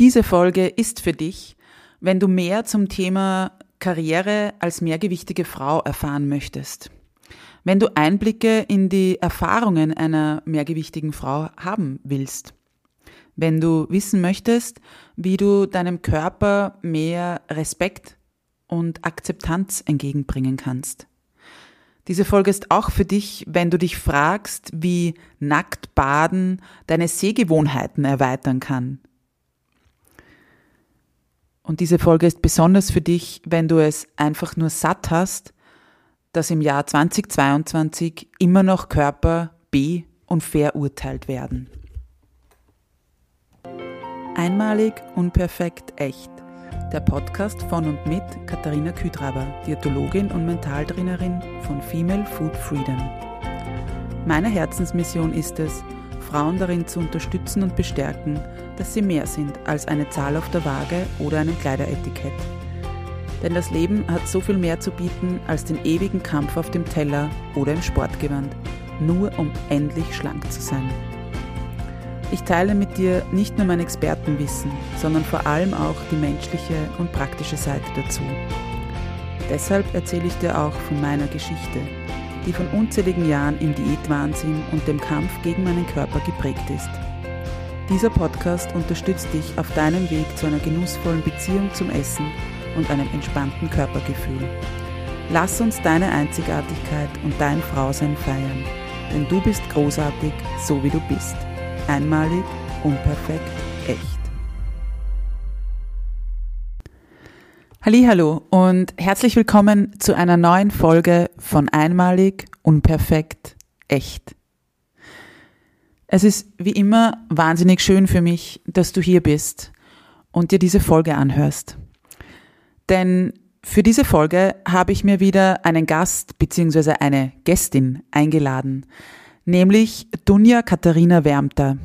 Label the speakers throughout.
Speaker 1: Diese Folge ist für dich, wenn du mehr zum Thema Karriere als mehrgewichtige Frau erfahren möchtest. Wenn du Einblicke in die Erfahrungen einer mehrgewichtigen Frau haben willst. Wenn du wissen möchtest, wie du deinem Körper mehr Respekt und Akzeptanz entgegenbringen kannst. Diese Folge ist auch für dich, wenn du dich fragst, wie nackt baden deine Sehgewohnheiten erweitern kann und diese Folge ist besonders für dich, wenn du es einfach nur satt hast, dass im Jahr 2022 immer noch Körper be- und verurteilt werden. Einmalig, unperfekt, echt. Der Podcast von und mit Katharina Küdraber, Diätologin und Mentaltrainerin von Female Food Freedom. Meine Herzensmission ist es, Frauen darin zu unterstützen und bestärken, dass sie mehr sind als eine Zahl auf der Waage oder einem Kleideretikett. Denn das Leben hat so viel mehr zu bieten als den ewigen Kampf auf dem Teller oder im Sportgewand, nur um endlich schlank zu sein. Ich teile mit dir nicht nur mein Expertenwissen, sondern vor allem auch die menschliche und praktische Seite dazu. Deshalb erzähle ich dir auch von meiner Geschichte, die von unzähligen Jahren im Diätwahnsinn und dem Kampf gegen meinen Körper geprägt ist. Dieser Podcast unterstützt dich auf deinem Weg zu einer genussvollen Beziehung zum Essen und einem entspannten Körpergefühl. Lass uns deine Einzigartigkeit und dein Frausein feiern, denn du bist großartig, so wie du bist. Einmalig, unperfekt, echt. Hallo und herzlich willkommen zu einer neuen Folge von Einmalig, Unperfekt, Echt. Es ist wie immer wahnsinnig schön für mich, dass du hier bist und dir diese Folge anhörst. Denn für diese Folge habe ich mir wieder einen Gast bzw. eine Gästin eingeladen, nämlich Dunja Katharina Wärmter.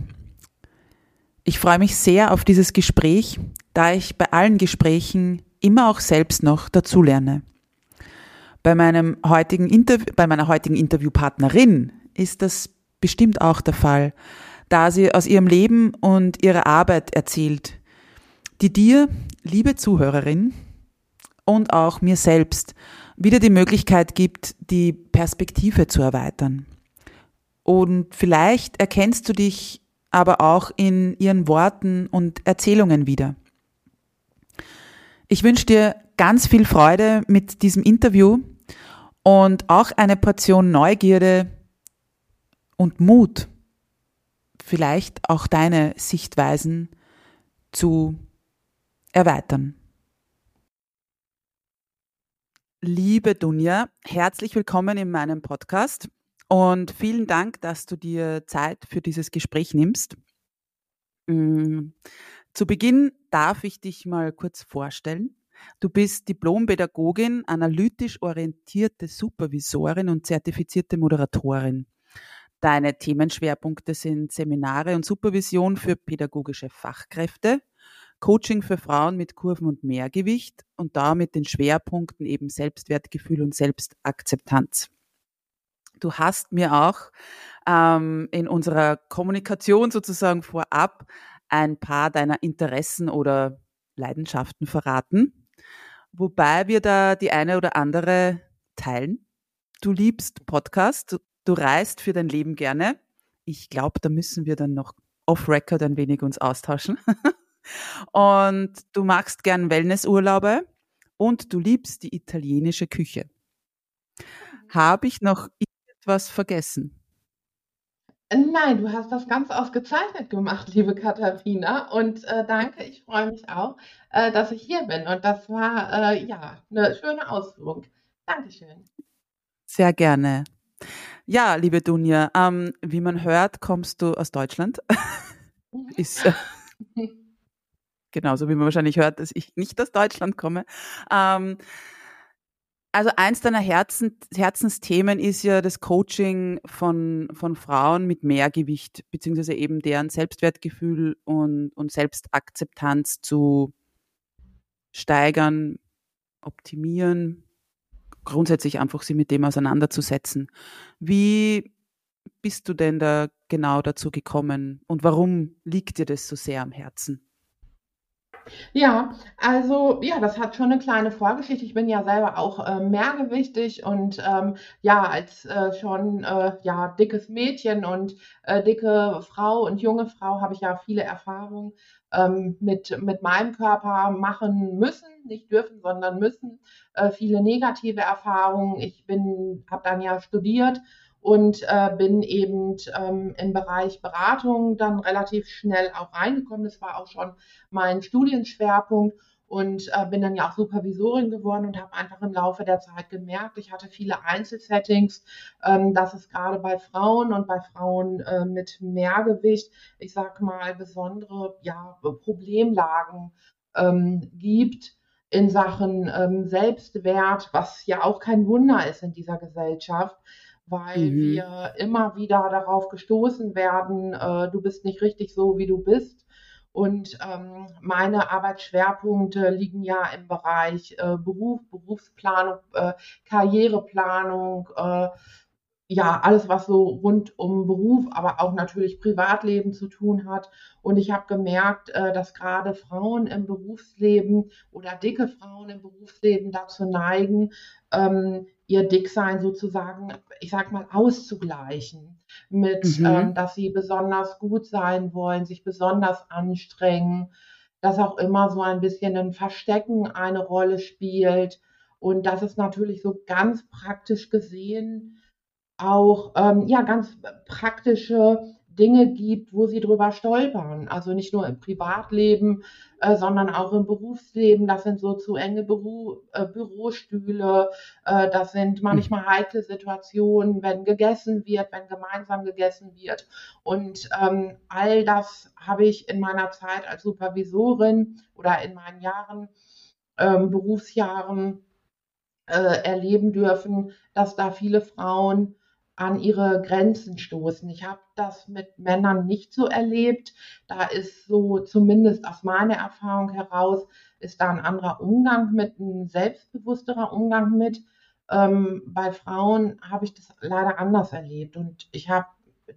Speaker 1: Ich freue mich sehr auf dieses Gespräch, da ich bei allen Gesprächen immer auch selbst noch dazulerne. Bei meinem heutigen Interview, bei meiner heutigen Interviewpartnerin ist das bestimmt auch der Fall, da sie aus ihrem Leben und ihrer Arbeit erzählt, die dir, liebe Zuhörerin, und auch mir selbst wieder die Möglichkeit gibt, die Perspektive zu erweitern. Und vielleicht erkennst du dich aber auch in ihren Worten und Erzählungen wieder. Ich wünsche dir ganz viel Freude mit diesem Interview und auch eine Portion Neugierde und Mut, vielleicht auch deine Sichtweisen zu erweitern. Liebe Dunja, herzlich willkommen in meinem Podcast und vielen Dank, dass du dir Zeit für dieses Gespräch nimmst. Mm, zu Beginn darf ich dich mal kurz vorstellen. Du bist Diplompädagogin, analytisch orientierte Supervisorin und zertifizierte Moderatorin. Deine Themenschwerpunkte sind Seminare und Supervision für pädagogische Fachkräfte, Coaching für Frauen mit Kurven und Mehrgewicht und da mit den Schwerpunkten eben Selbstwertgefühl und Selbstakzeptanz. Du hast mir auch ähm, in unserer Kommunikation sozusagen vorab ein paar deiner Interessen oder Leidenschaften verraten, wobei wir da die eine oder andere teilen. Du liebst Podcast, du, reist für dein Leben gerne. Ich glaube, da müssen wir dann noch off-record ein wenig uns austauschen. und du magst gern Wellnessurlaube und du liebst die italienische Küche. Habe ich noch etwas vergessen?
Speaker 2: Nein, du hast das ganz ausgezeichnet gemacht, liebe Katharina. Und äh, danke, ich freue mich auch, äh, dass ich hier bin. Und das war äh, ja eine schöne Ausführung. Dankeschön.
Speaker 1: Sehr gerne. Ja, liebe Dunja, ähm, wie man hört, kommst du aus Deutschland. Mhm. Ist äh, genauso wie man wahrscheinlich hört, dass ich nicht aus Deutschland komme. Ähm, also eins deiner Herzen, Herzensthemen ist ja das Coaching von, von Frauen mit Mehrgewicht, beziehungsweise eben deren Selbstwertgefühl und, und Selbstakzeptanz zu steigern, optimieren, grundsätzlich einfach sie mit dem auseinanderzusetzen. Wie bist du denn da genau dazu gekommen und warum liegt dir das so sehr am Herzen?
Speaker 2: Ja, also ja, das hat schon eine kleine Vorgeschichte. Ich bin ja selber auch äh, mehrgewichtig und ähm, ja, als äh, schon äh, ja, dickes Mädchen und äh, dicke Frau und junge Frau habe ich ja viele Erfahrungen ähm, mit, mit meinem Körper machen müssen, nicht dürfen, sondern müssen. Äh, viele negative Erfahrungen. Ich bin, habe dann ja studiert und äh, bin eben ähm, im Bereich Beratung dann relativ schnell auch reingekommen. Das war auch schon mein Studienschwerpunkt und äh, bin dann ja auch Supervisorin geworden und habe einfach im Laufe der Zeit gemerkt, ich hatte viele Einzelsettings, ähm, dass es gerade bei Frauen und bei Frauen äh, mit Mehrgewicht, ich sag mal, besondere ja, Problemlagen ähm, gibt in Sachen ähm, Selbstwert, was ja auch kein Wunder ist in dieser Gesellschaft weil mhm. wir immer wieder darauf gestoßen werden, äh, du bist nicht richtig so, wie du bist. Und ähm, meine Arbeitsschwerpunkte liegen ja im Bereich äh, Beruf, Berufsplanung, äh, Karriereplanung, äh, ja, alles, was so rund um Beruf, aber auch natürlich Privatleben zu tun hat. Und ich habe gemerkt, äh, dass gerade Frauen im Berufsleben oder dicke Frauen im Berufsleben dazu neigen, ähm, ihr Dicksein sozusagen, ich sag mal, auszugleichen mit, mhm. ähm, dass sie besonders gut sein wollen, sich besonders anstrengen, dass auch immer so ein bisschen ein Verstecken eine Rolle spielt. Und das ist natürlich so ganz praktisch gesehen auch ähm, ja ganz praktische Dinge gibt, wo sie drüber stolpern. Also nicht nur im Privatleben, äh, sondern auch im Berufsleben. Das sind so zu enge Büro, äh, Bürostühle. Äh, das sind manchmal heikle Situationen, wenn gegessen wird, wenn gemeinsam gegessen wird. Und ähm, all das habe ich in meiner Zeit als Supervisorin oder in meinen Jahren, ähm, Berufsjahren äh, erleben dürfen, dass da viele Frauen an ihre Grenzen stoßen. Ich habe das mit Männern nicht so erlebt. Da ist so, zumindest aus meiner Erfahrung heraus, ist da ein anderer Umgang mit, ein selbstbewussterer Umgang mit. Ähm, bei Frauen habe ich das leider anders erlebt. Und ich habe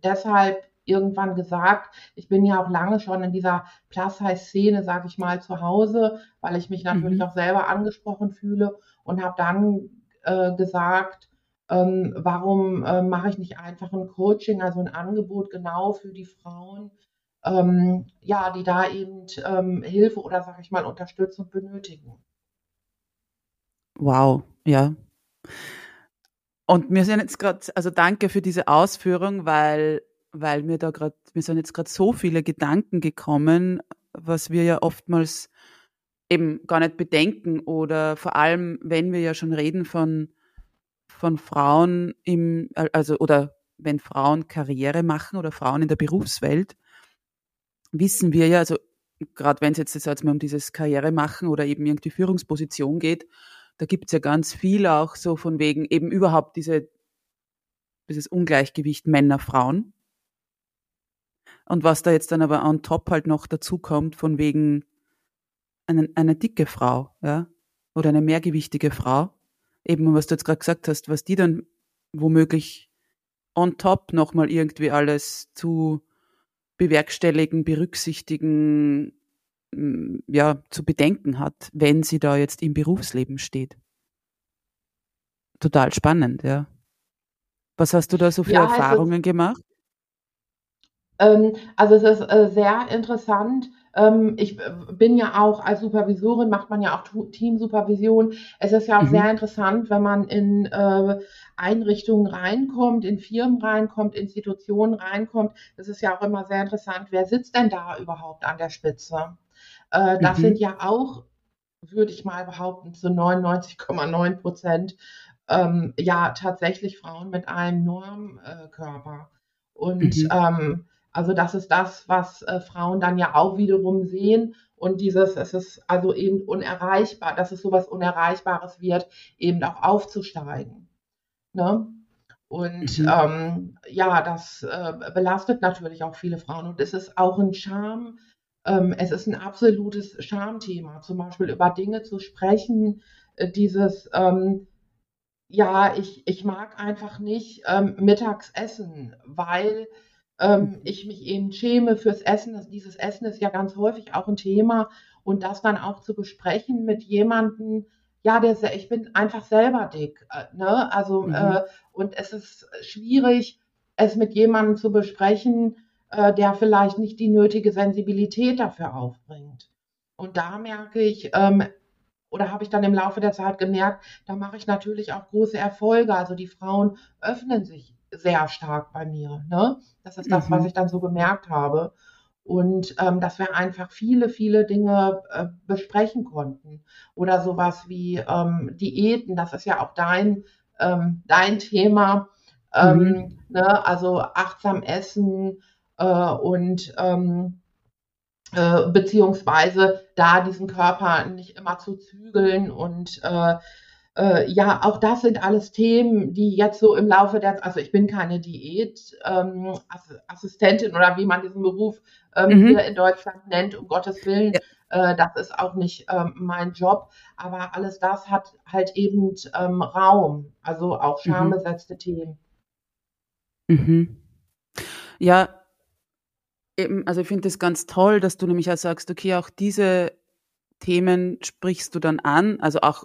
Speaker 2: deshalb irgendwann gesagt, ich bin ja auch lange schon in dieser Plus-Size-Szene, sage ich mal, zu Hause, weil ich mich natürlich mhm. auch selber angesprochen fühle und habe dann äh, gesagt, ähm, warum äh, mache ich nicht einfach ein Coaching, also ein Angebot genau für die Frauen, ähm, ja, die da eben ähm, Hilfe oder sage ich mal Unterstützung benötigen.
Speaker 1: Wow, ja. Und mir sind jetzt gerade, also danke für diese Ausführung, weil, weil mir da gerade, mir sind jetzt gerade so viele Gedanken gekommen, was wir ja oftmals eben gar nicht bedenken oder vor allem, wenn wir ja schon reden von von Frauen im, also oder wenn Frauen Karriere machen oder Frauen in der Berufswelt, wissen wir ja, also gerade wenn es jetzt, jetzt mal um dieses Karriere machen oder eben irgendwie Führungsposition geht, da gibt es ja ganz viel auch so von wegen eben überhaupt diese, dieses Ungleichgewicht Männer-Frauen. Und was da jetzt dann aber on top halt noch dazu kommt, von wegen eine, eine dicke Frau, ja, oder eine mehrgewichtige Frau, eben, was du jetzt gerade gesagt hast, was die dann womöglich on top nochmal irgendwie alles zu bewerkstelligen, berücksichtigen, mm, ja, zu bedenken hat, wenn sie da jetzt im Berufsleben steht. Total spannend, ja. Was hast du da so für ja, Erfahrungen also, gemacht?
Speaker 2: Ähm, also es ist äh, sehr interessant, ich äh, bin ja auch als Supervisorin, macht man ja auch Teamsupervision. Es ist ja auch mhm. sehr interessant, wenn man in äh, Einrichtungen reinkommt, in Firmen reinkommt, Institutionen reinkommt. Es ist ja auch immer sehr interessant, wer sitzt denn da überhaupt an der Spitze? Äh, das mhm. sind ja auch, würde ich mal behaupten, zu 99,9 Prozent ähm, ja tatsächlich Frauen mit einem Normkörper. Und mhm. ähm, also das ist das, was äh, Frauen dann ja auch wiederum sehen. Und dieses, es ist also eben unerreichbar, dass es sowas Unerreichbares wird, eben auch aufzusteigen. Ne? Und mhm. ähm, ja, das äh, belastet natürlich auch viele Frauen. Und es ist auch ein Charme, ähm, es ist ein absolutes Schamthema, zum Beispiel über Dinge zu sprechen, äh, dieses, ähm, ja, ich, ich mag einfach nicht ähm, mittags essen, weil ähm, ich mich eben schäme fürs Essen. Das, dieses Essen ist ja ganz häufig auch ein Thema. und das dann auch zu besprechen mit jemandem, ja, der, ich bin einfach selber dick, äh, ne? Also, mhm. äh, und es ist schwierig, es mit jemandem zu besprechen, äh, der vielleicht nicht die nötige Sensibilität dafür aufbringt. Und da merke ich, ähm, oder habe ich dann im Laufe der Zeit gemerkt, da mache ich natürlich auch große Erfolge. Also die Frauen öffnen sich sehr stark bei mir. Ne? Das ist das, mhm. was ich dann so gemerkt habe. Und ähm, dass wir einfach viele, viele Dinge äh, besprechen konnten. Oder sowas wie ähm, Diäten, das ist ja auch dein, ähm, dein Thema. Ähm, mhm. Ne? Also achtsam essen äh, und ähm, äh, beziehungsweise da diesen Körper nicht immer zu zügeln und äh, äh, ja, auch das sind alles Themen, die jetzt so im Laufe der, also ich bin keine Diätassistentin ähm, oder wie man diesen Beruf ähm, mhm. hier in Deutschland nennt, um Gottes Willen. Ja. Äh, das ist auch nicht ähm, mein Job, aber alles das hat halt eben ähm, Raum, also auch mhm. schambesetzte mhm. Themen.
Speaker 1: Mhm. Ja, eben, also ich finde es ganz toll, dass du nämlich auch sagst, okay, auch diese Themen sprichst du dann an, also auch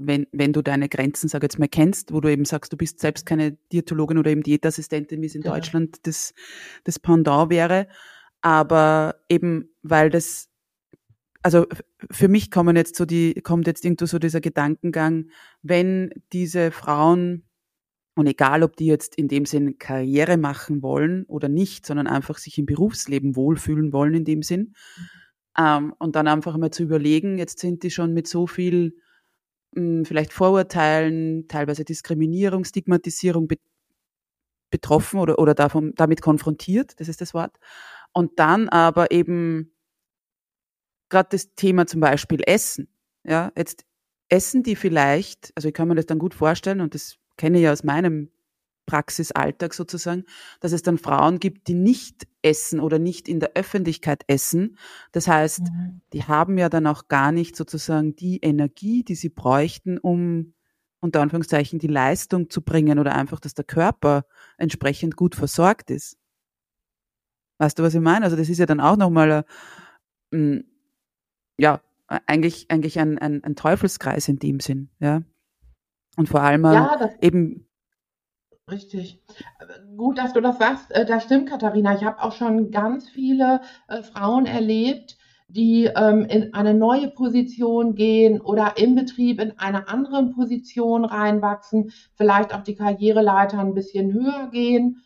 Speaker 1: wenn, wenn du deine Grenzen, sag jetzt mal, kennst, wo du eben sagst, du bist selbst keine Diätologin oder eben Diätassistentin, wie es in ja. Deutschland das, das Pendant wäre. Aber eben, weil das, also für mich kommen jetzt so die, kommt jetzt irgendwo so dieser Gedankengang, wenn diese Frauen und egal, ob die jetzt in dem Sinn Karriere machen wollen oder nicht, sondern einfach sich im Berufsleben wohlfühlen wollen in dem Sinn. Ähm, und dann einfach mal zu überlegen, jetzt sind die schon mit so viel mh, vielleicht Vorurteilen, teilweise Diskriminierung, Stigmatisierung be betroffen oder, oder davon, damit konfrontiert, das ist das Wort. Und dann aber eben gerade das Thema zum Beispiel Essen. Ja, jetzt essen die vielleicht, also ich kann mir das dann gut vorstellen und das kenne ja aus meinem Praxisalltag sozusagen, dass es dann Frauen gibt, die nicht essen oder nicht in der Öffentlichkeit essen. Das heißt, mhm. die haben ja dann auch gar nicht sozusagen die Energie, die sie bräuchten, um unter Anführungszeichen die Leistung zu bringen oder einfach, dass der Körper entsprechend gut versorgt ist. Weißt du, was ich meine? Also das ist ja dann auch nochmal, mm, ja, eigentlich, eigentlich ein, ein, ein Teufelskreis in dem Sinn, ja. Und vor allem ja, eben.
Speaker 2: Richtig. Gut, dass du das sagst. Äh, das stimmt, Katharina. Ich habe auch schon ganz viele äh, Frauen erlebt, die ähm, in eine neue Position gehen oder im Betrieb in eine andere Position reinwachsen, vielleicht auch die Karriereleiter ein bisschen höher gehen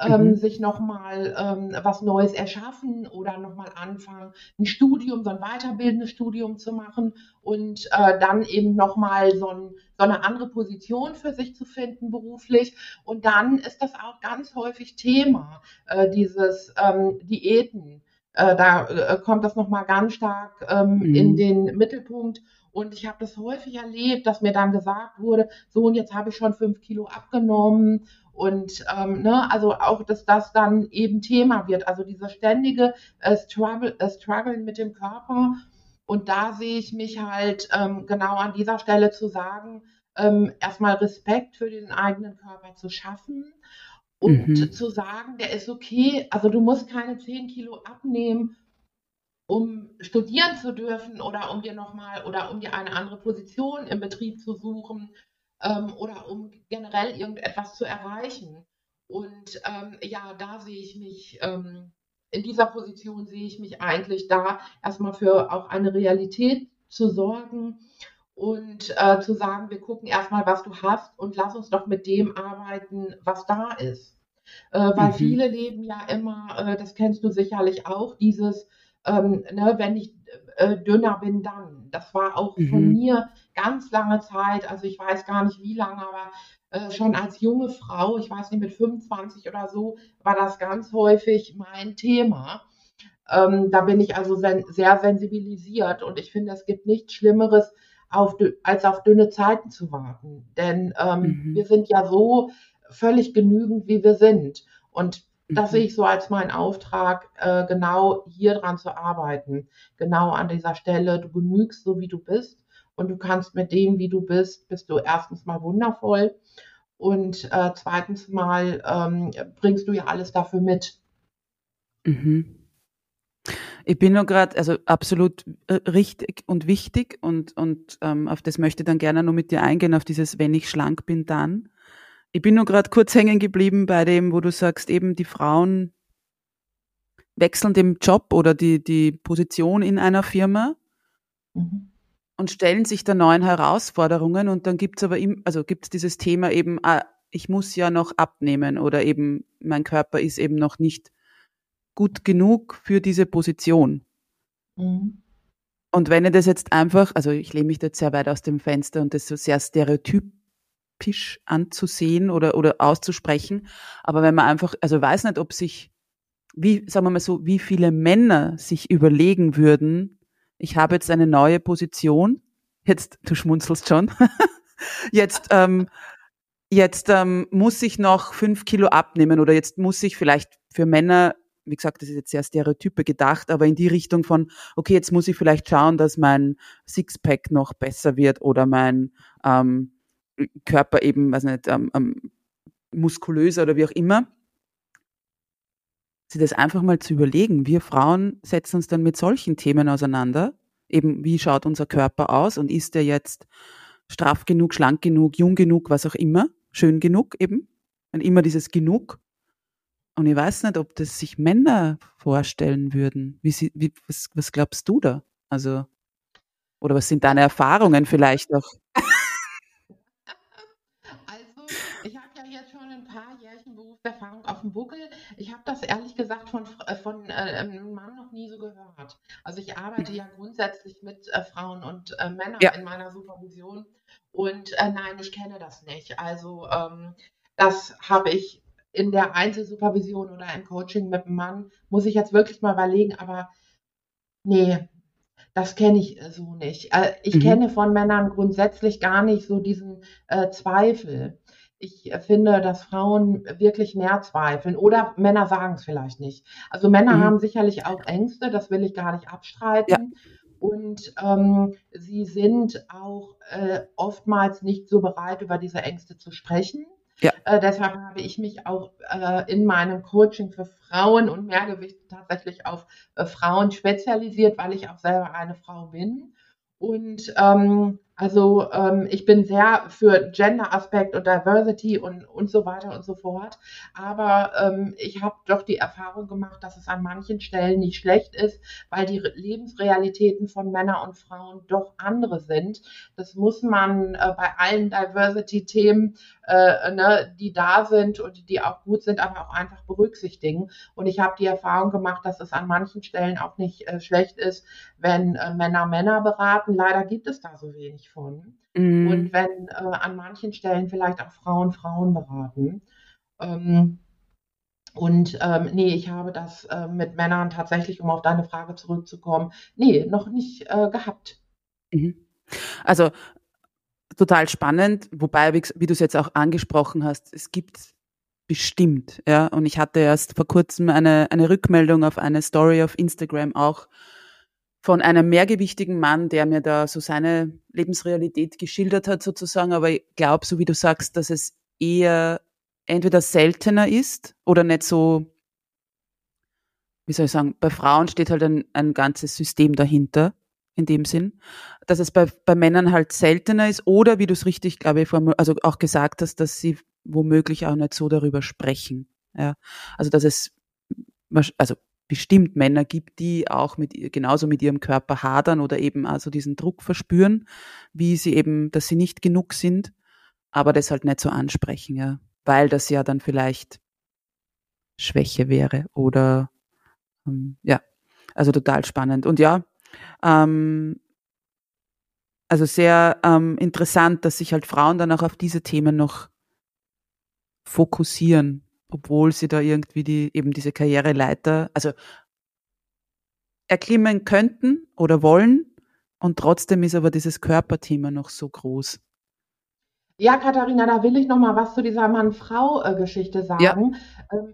Speaker 2: ähm, mhm. sich nochmal ähm, was Neues erschaffen oder nochmal anfangen, ein Studium, so ein weiterbildendes Studium zu machen und äh, dann eben nochmal so, ein, so eine andere Position für sich zu finden beruflich. Und dann ist das auch ganz häufig Thema, äh, dieses ähm, Diäten. Äh, da äh, kommt das nochmal ganz stark ähm, mhm. in den Mittelpunkt. Und ich habe das häufig erlebt, dass mir dann gesagt wurde, so und jetzt habe ich schon fünf Kilo abgenommen und ähm, ne, also auch, dass das dann eben Thema wird. Also dieser ständige äh, Struggle, äh, Struggle mit dem Körper. Und da sehe ich mich halt ähm, genau an dieser Stelle zu sagen, ähm, erstmal Respekt für den eigenen Körper zu schaffen und mhm. zu sagen, der ist okay. Also du musst keine 10 Kilo abnehmen, um studieren zu dürfen oder um dir nochmal oder um dir eine andere Position im Betrieb zu suchen ähm, oder um generell irgendetwas zu erreichen. Und ähm, ja, da sehe ich mich, ähm, in dieser Position sehe ich mich eigentlich da, erstmal für auch eine Realität zu sorgen und äh, zu sagen, wir gucken erstmal, was du hast und lass uns doch mit dem arbeiten, was da ist. Äh, weil mhm. viele leben ja immer, äh, das kennst du sicherlich auch, dieses, ähm, ne, wenn ich äh, dünner bin, dann. Das war auch mhm. von mir ganz lange Zeit, also ich weiß gar nicht wie lange, aber äh, schon als junge Frau, ich weiß nicht, mit 25 oder so, war das ganz häufig mein Thema. Ähm, da bin ich also sen sehr sensibilisiert und ich finde, es gibt nichts Schlimmeres, auf, als auf dünne Zeiten zu warten. Denn ähm, mhm. wir sind ja so völlig genügend, wie wir sind. Und das mhm. sehe ich so als meinen Auftrag, äh, genau hier dran zu arbeiten. Genau an dieser Stelle. Du genügst so, wie du bist. Und du kannst mit dem, wie du bist, bist du erstens mal wundervoll. Und äh, zweitens mal ähm, bringst du ja alles dafür mit.
Speaker 1: Mhm. Ich bin nur gerade, also absolut äh, richtig und wichtig und, und ähm, auf das möchte ich dann gerne nur mit dir eingehen, auf dieses, wenn ich schlank bin, dann. Ich bin nur gerade kurz hängen geblieben bei dem, wo du sagst, eben die Frauen wechseln den Job oder die, die Position in einer Firma mhm. Und stellen sich der neuen Herausforderungen und dann gibt's aber im, also gibt's dieses Thema eben, ah, ich muss ja noch abnehmen oder eben mein Körper ist eben noch nicht gut genug für diese Position. Mhm. Und wenn ich das jetzt einfach, also ich lehne mich jetzt sehr weit aus dem Fenster und das so sehr stereotypisch anzusehen oder, oder auszusprechen, aber wenn man einfach, also weiß nicht, ob sich, wie, sagen wir mal so, wie viele Männer sich überlegen würden, ich habe jetzt eine neue Position, jetzt, du schmunzelst schon, jetzt, ähm, jetzt ähm, muss ich noch fünf Kilo abnehmen oder jetzt muss ich vielleicht für Männer wie gesagt, das ist jetzt sehr Stereotype gedacht, aber in die Richtung von, okay, jetzt muss ich vielleicht schauen, dass mein Sixpack noch besser wird oder mein ähm, Körper eben, weiß nicht, ähm, ähm, muskulöser oder wie auch immer. Sie das einfach mal zu überlegen. Wir Frauen setzen uns dann mit solchen Themen auseinander. Eben, wie schaut unser Körper aus und ist er jetzt straff genug, schlank genug, jung genug, was auch immer, schön genug eben. Und immer dieses genug. Und ich weiß nicht, ob das sich Männer vorstellen würden. Wie, sie, wie was, was glaubst du da? Also, oder was sind deine Erfahrungen vielleicht auch?
Speaker 2: Also, ich habe ja jetzt schon ein paar Jährchen Berufserfahrung auf dem Buckel. Ich habe das ehrlich gesagt von, äh, von äh, einem Mann noch nie so gehört. Also ich arbeite ja grundsätzlich mit äh, Frauen und äh, Männern ja. in meiner Supervision. Und äh, nein, ich kenne das nicht. Also ähm, das habe ich in der Einzelsupervision oder im Coaching mit einem Mann, muss ich jetzt wirklich mal überlegen, aber nee, das kenne ich so nicht. Äh, ich mhm. kenne von Männern grundsätzlich gar nicht so diesen äh, Zweifel. Ich finde, dass Frauen wirklich mehr zweifeln oder Männer sagen es vielleicht nicht. Also Männer mhm. haben sicherlich auch Ängste, das will ich gar nicht abstreiten. Ja. Und ähm, sie sind auch äh, oftmals nicht so bereit, über diese Ängste zu sprechen. Ja. Äh, deshalb habe ich mich auch äh, in meinem Coaching für Frauen und Mehrgewicht tatsächlich auf äh, Frauen spezialisiert, weil ich auch selber eine Frau bin. Und ähm, also ähm, ich bin sehr für Gender-Aspekt und Diversity und, und so weiter und so fort. Aber ähm, ich habe doch die Erfahrung gemacht, dass es an manchen Stellen nicht schlecht ist, weil die Lebensrealitäten von Männern und Frauen doch andere sind. Das muss man äh, bei allen Diversity-Themen, äh, ne, die da sind und die auch gut sind, aber auch einfach berücksichtigen. Und ich habe die Erfahrung gemacht, dass es an manchen Stellen auch nicht äh, schlecht ist, wenn äh, Männer Männer beraten. Leider gibt es da so wenig von. Mhm. Und wenn äh, an manchen Stellen vielleicht auch Frauen Frauen beraten. Ähm, und ähm, nee, ich habe das äh, mit Männern tatsächlich, um auf deine Frage zurückzukommen, nee, noch nicht äh, gehabt.
Speaker 1: Mhm. Also total spannend, wobei, wie, wie du es jetzt auch angesprochen hast, es gibt bestimmt, ja, und ich hatte erst vor kurzem eine, eine Rückmeldung auf eine Story auf Instagram auch von einem mehrgewichtigen Mann, der mir da so seine Lebensrealität geschildert hat sozusagen. Aber ich glaube, so wie du sagst, dass es eher entweder seltener ist oder nicht so, wie soll ich sagen, bei Frauen steht halt ein, ein ganzes System dahinter, in dem Sinn, dass es bei, bei Männern halt seltener ist oder, wie du es richtig, glaube ich, also auch gesagt hast, dass sie womöglich auch nicht so darüber sprechen. Ja, also dass es, also bestimmt Männer gibt, die auch mit, genauso mit ihrem Körper hadern oder eben also diesen Druck verspüren, wie sie eben, dass sie nicht genug sind, aber das halt nicht so ansprechen, ja, weil das ja dann vielleicht Schwäche wäre oder ähm, ja, also total spannend. Und ja, ähm, also sehr ähm, interessant, dass sich halt Frauen dann auch auf diese Themen noch fokussieren obwohl sie da irgendwie die, eben diese Karriereleiter, also erklimmen könnten oder wollen. Und trotzdem ist aber dieses Körperthema noch so groß.
Speaker 2: Ja, Katharina, da will ich noch mal was zu dieser Mann-Frau-Geschichte sagen. Ja.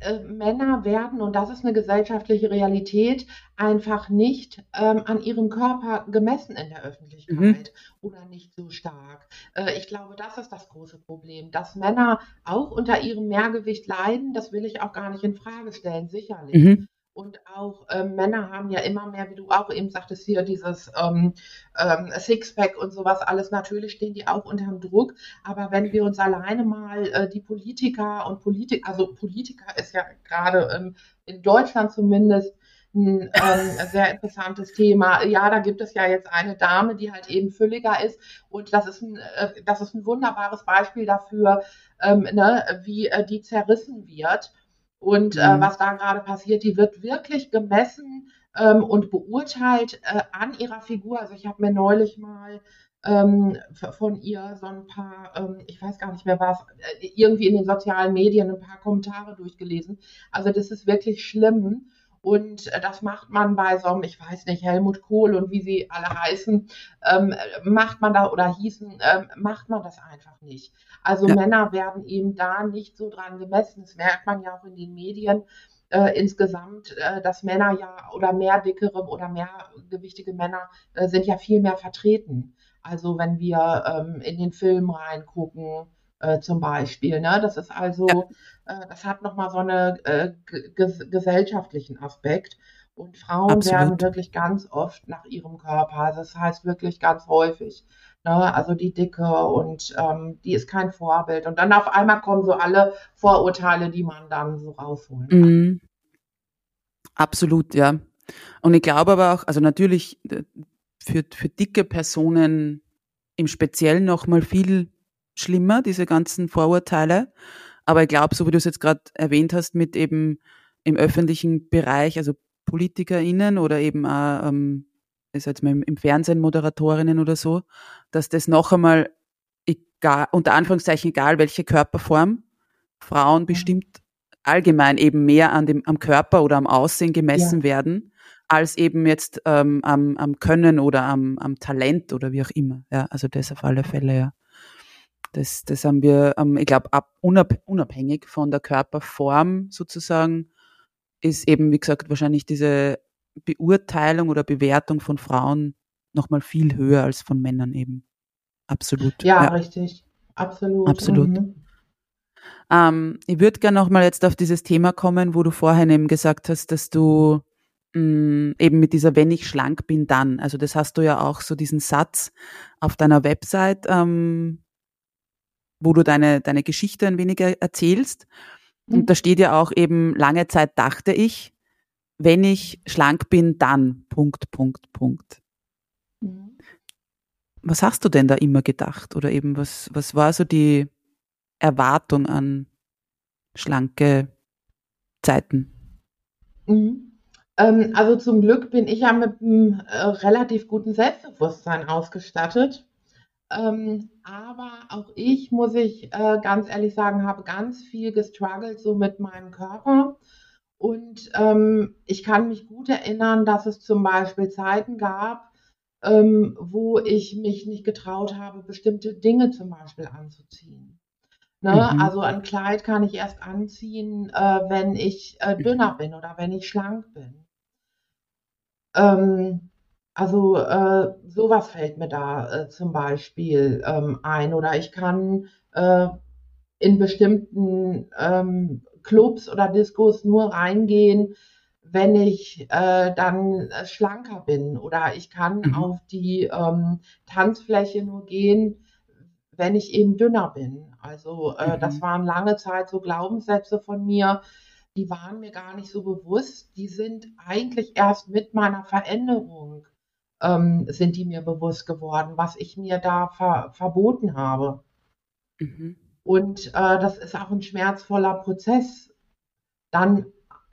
Speaker 2: Äh, Männer werden, und das ist eine gesellschaftliche Realität, einfach nicht ähm, an ihrem Körper gemessen in der Öffentlichkeit mhm. oder nicht so stark. Äh, ich glaube, das ist das große Problem, dass Männer auch unter ihrem Mehrgewicht leiden. Das will ich auch gar nicht in Frage stellen, sicherlich. Mhm. Und auch ähm, Männer haben ja immer mehr, wie du auch eben sagtest, hier dieses ähm, ähm, Sixpack und sowas alles. Natürlich stehen die auch unter dem Druck. Aber wenn wir uns alleine mal äh, die Politiker und Politik, also Politiker ist ja gerade ähm, in Deutschland zumindest ein ähm, sehr interessantes Thema. Ja, da gibt es ja jetzt eine Dame, die halt eben fülliger ist und das ist ein, äh, das ist ein wunderbares Beispiel dafür, ähm, ne, wie äh, die zerrissen wird und äh, mhm. was da gerade passiert. Die wird wirklich gemessen ähm, und beurteilt äh, an ihrer Figur. Also ich habe mir neulich mal ähm, von ihr so ein paar, ähm, ich weiß gar nicht mehr was, äh, irgendwie in den sozialen Medien ein paar Kommentare durchgelesen. Also das ist wirklich schlimm. Und äh, das macht man bei so einem, ich weiß nicht, Helmut Kohl und wie sie alle heißen, ähm, macht man da oder hießen, ähm, macht man das einfach nicht. Also ja. Männer werden eben da nicht so dran gemessen. Das merkt man ja auch in den Medien. Äh, insgesamt, äh, dass Männer ja oder mehr dickere oder mehr gewichtige Männer äh, sind ja viel mehr vertreten. Also wenn wir ähm, in den Film reingucken, äh, zum Beispiel. Ne? Das ist also, ja. äh, das hat nochmal so einen äh, gesellschaftlichen Aspekt. Und Frauen Absolut. werden wirklich ganz oft nach ihrem Körper, also das heißt wirklich ganz häufig. Ne? Also die Dicke und ähm, die ist kein Vorbild. Und dann auf einmal kommen so alle Vorurteile, die man dann so rausholen kann. Mhm.
Speaker 1: Absolut, ja. Und ich glaube aber auch, also natürlich für, für dicke Personen im Speziellen nochmal viel schlimmer, diese ganzen Vorurteile. Aber ich glaube, so wie du es jetzt gerade erwähnt hast, mit eben im öffentlichen Bereich, also PolitikerInnen oder eben auch, ähm, ist jetzt mal im, Fernsehen Moderatorinnen oder so, dass das noch einmal egal, unter Anführungszeichen egal welche Körperform, Frauen bestimmt allgemein eben mehr an dem, am Körper oder am Aussehen gemessen ja. werden, als eben jetzt ähm, am, am Können oder am, am Talent oder wie auch immer. Ja, also das auf alle Fälle, ja. Das, das haben wir, ähm, ich glaube, unabhängig von der Körperform sozusagen, ist eben, wie gesagt, wahrscheinlich diese Beurteilung oder Bewertung von Frauen nochmal viel höher als von Männern eben. Absolut.
Speaker 2: Ja, ja. richtig. Absolut.
Speaker 1: Absolut. Mhm. Ähm, ich würde gerne nochmal jetzt auf dieses Thema kommen, wo du vorhin eben gesagt hast, dass du mh, mm, eben mit dieser Wenn ich schlank bin, dann. Also das hast du ja auch so diesen Satz auf deiner Website ähm, wo du deine, deine Geschichte ein wenig erzählst. Mhm. Und da steht ja auch eben, lange Zeit dachte ich, wenn ich schlank bin, dann Punkt, Punkt, Punkt. Mhm. Was hast du denn da immer gedacht? Oder eben, was, was war so die Erwartung an schlanke Zeiten?
Speaker 2: Mhm. Ähm, also zum Glück bin ich ja mit einem äh, relativ guten Selbstbewusstsein ausgestattet. Ähm, aber auch ich, muss ich äh, ganz ehrlich sagen, habe ganz viel gestruggelt so mit meinem Körper. Und ähm, ich kann mich gut erinnern, dass es zum Beispiel Zeiten gab, ähm, wo ich mich nicht getraut habe, bestimmte Dinge zum Beispiel anzuziehen. Ne? Mhm. Also ein Kleid kann ich erst anziehen, äh, wenn ich äh, dünner bin oder wenn ich schlank bin. Ähm, also äh, sowas fällt mir da äh, zum Beispiel ähm, ein. Oder ich kann äh, in bestimmten ähm, Clubs oder Diskos nur reingehen, wenn ich äh, dann äh, schlanker bin. Oder ich kann mhm. auf die ähm, Tanzfläche nur gehen, wenn ich eben dünner bin. Also äh, mhm. das waren lange Zeit so Glaubenssätze von mir, die waren mir gar nicht so bewusst. Die sind eigentlich erst mit meiner Veränderung ähm, sind die mir bewusst geworden, was ich mir da ver verboten habe. Mhm. Und äh, das ist auch ein schmerzvoller Prozess, dann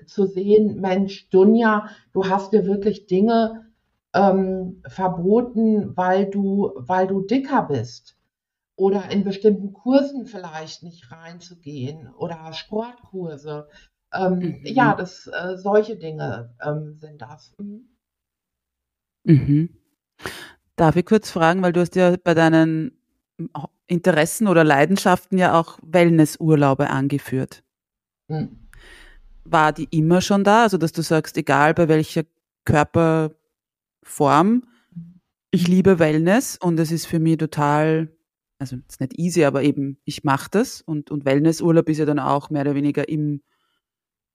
Speaker 2: zu sehen, Mensch, Dunja, du hast dir wirklich Dinge ähm, verboten, weil du, weil du dicker bist. Oder in bestimmten Kursen vielleicht nicht reinzugehen oder Sportkurse. Ähm, mhm. Ja, das, äh, solche Dinge ähm, sind das. Mhm.
Speaker 1: Mhm. Darf ich kurz fragen, weil du hast ja bei deinen Interessen oder Leidenschaften ja auch Wellnessurlaube angeführt. Mhm. War die immer schon da? Also, dass du sagst, egal bei welcher Körperform, ich liebe Wellness und es ist für mich total, also ist nicht easy, aber eben ich mache das und, und Wellnessurlaub ist ja dann auch mehr oder weniger im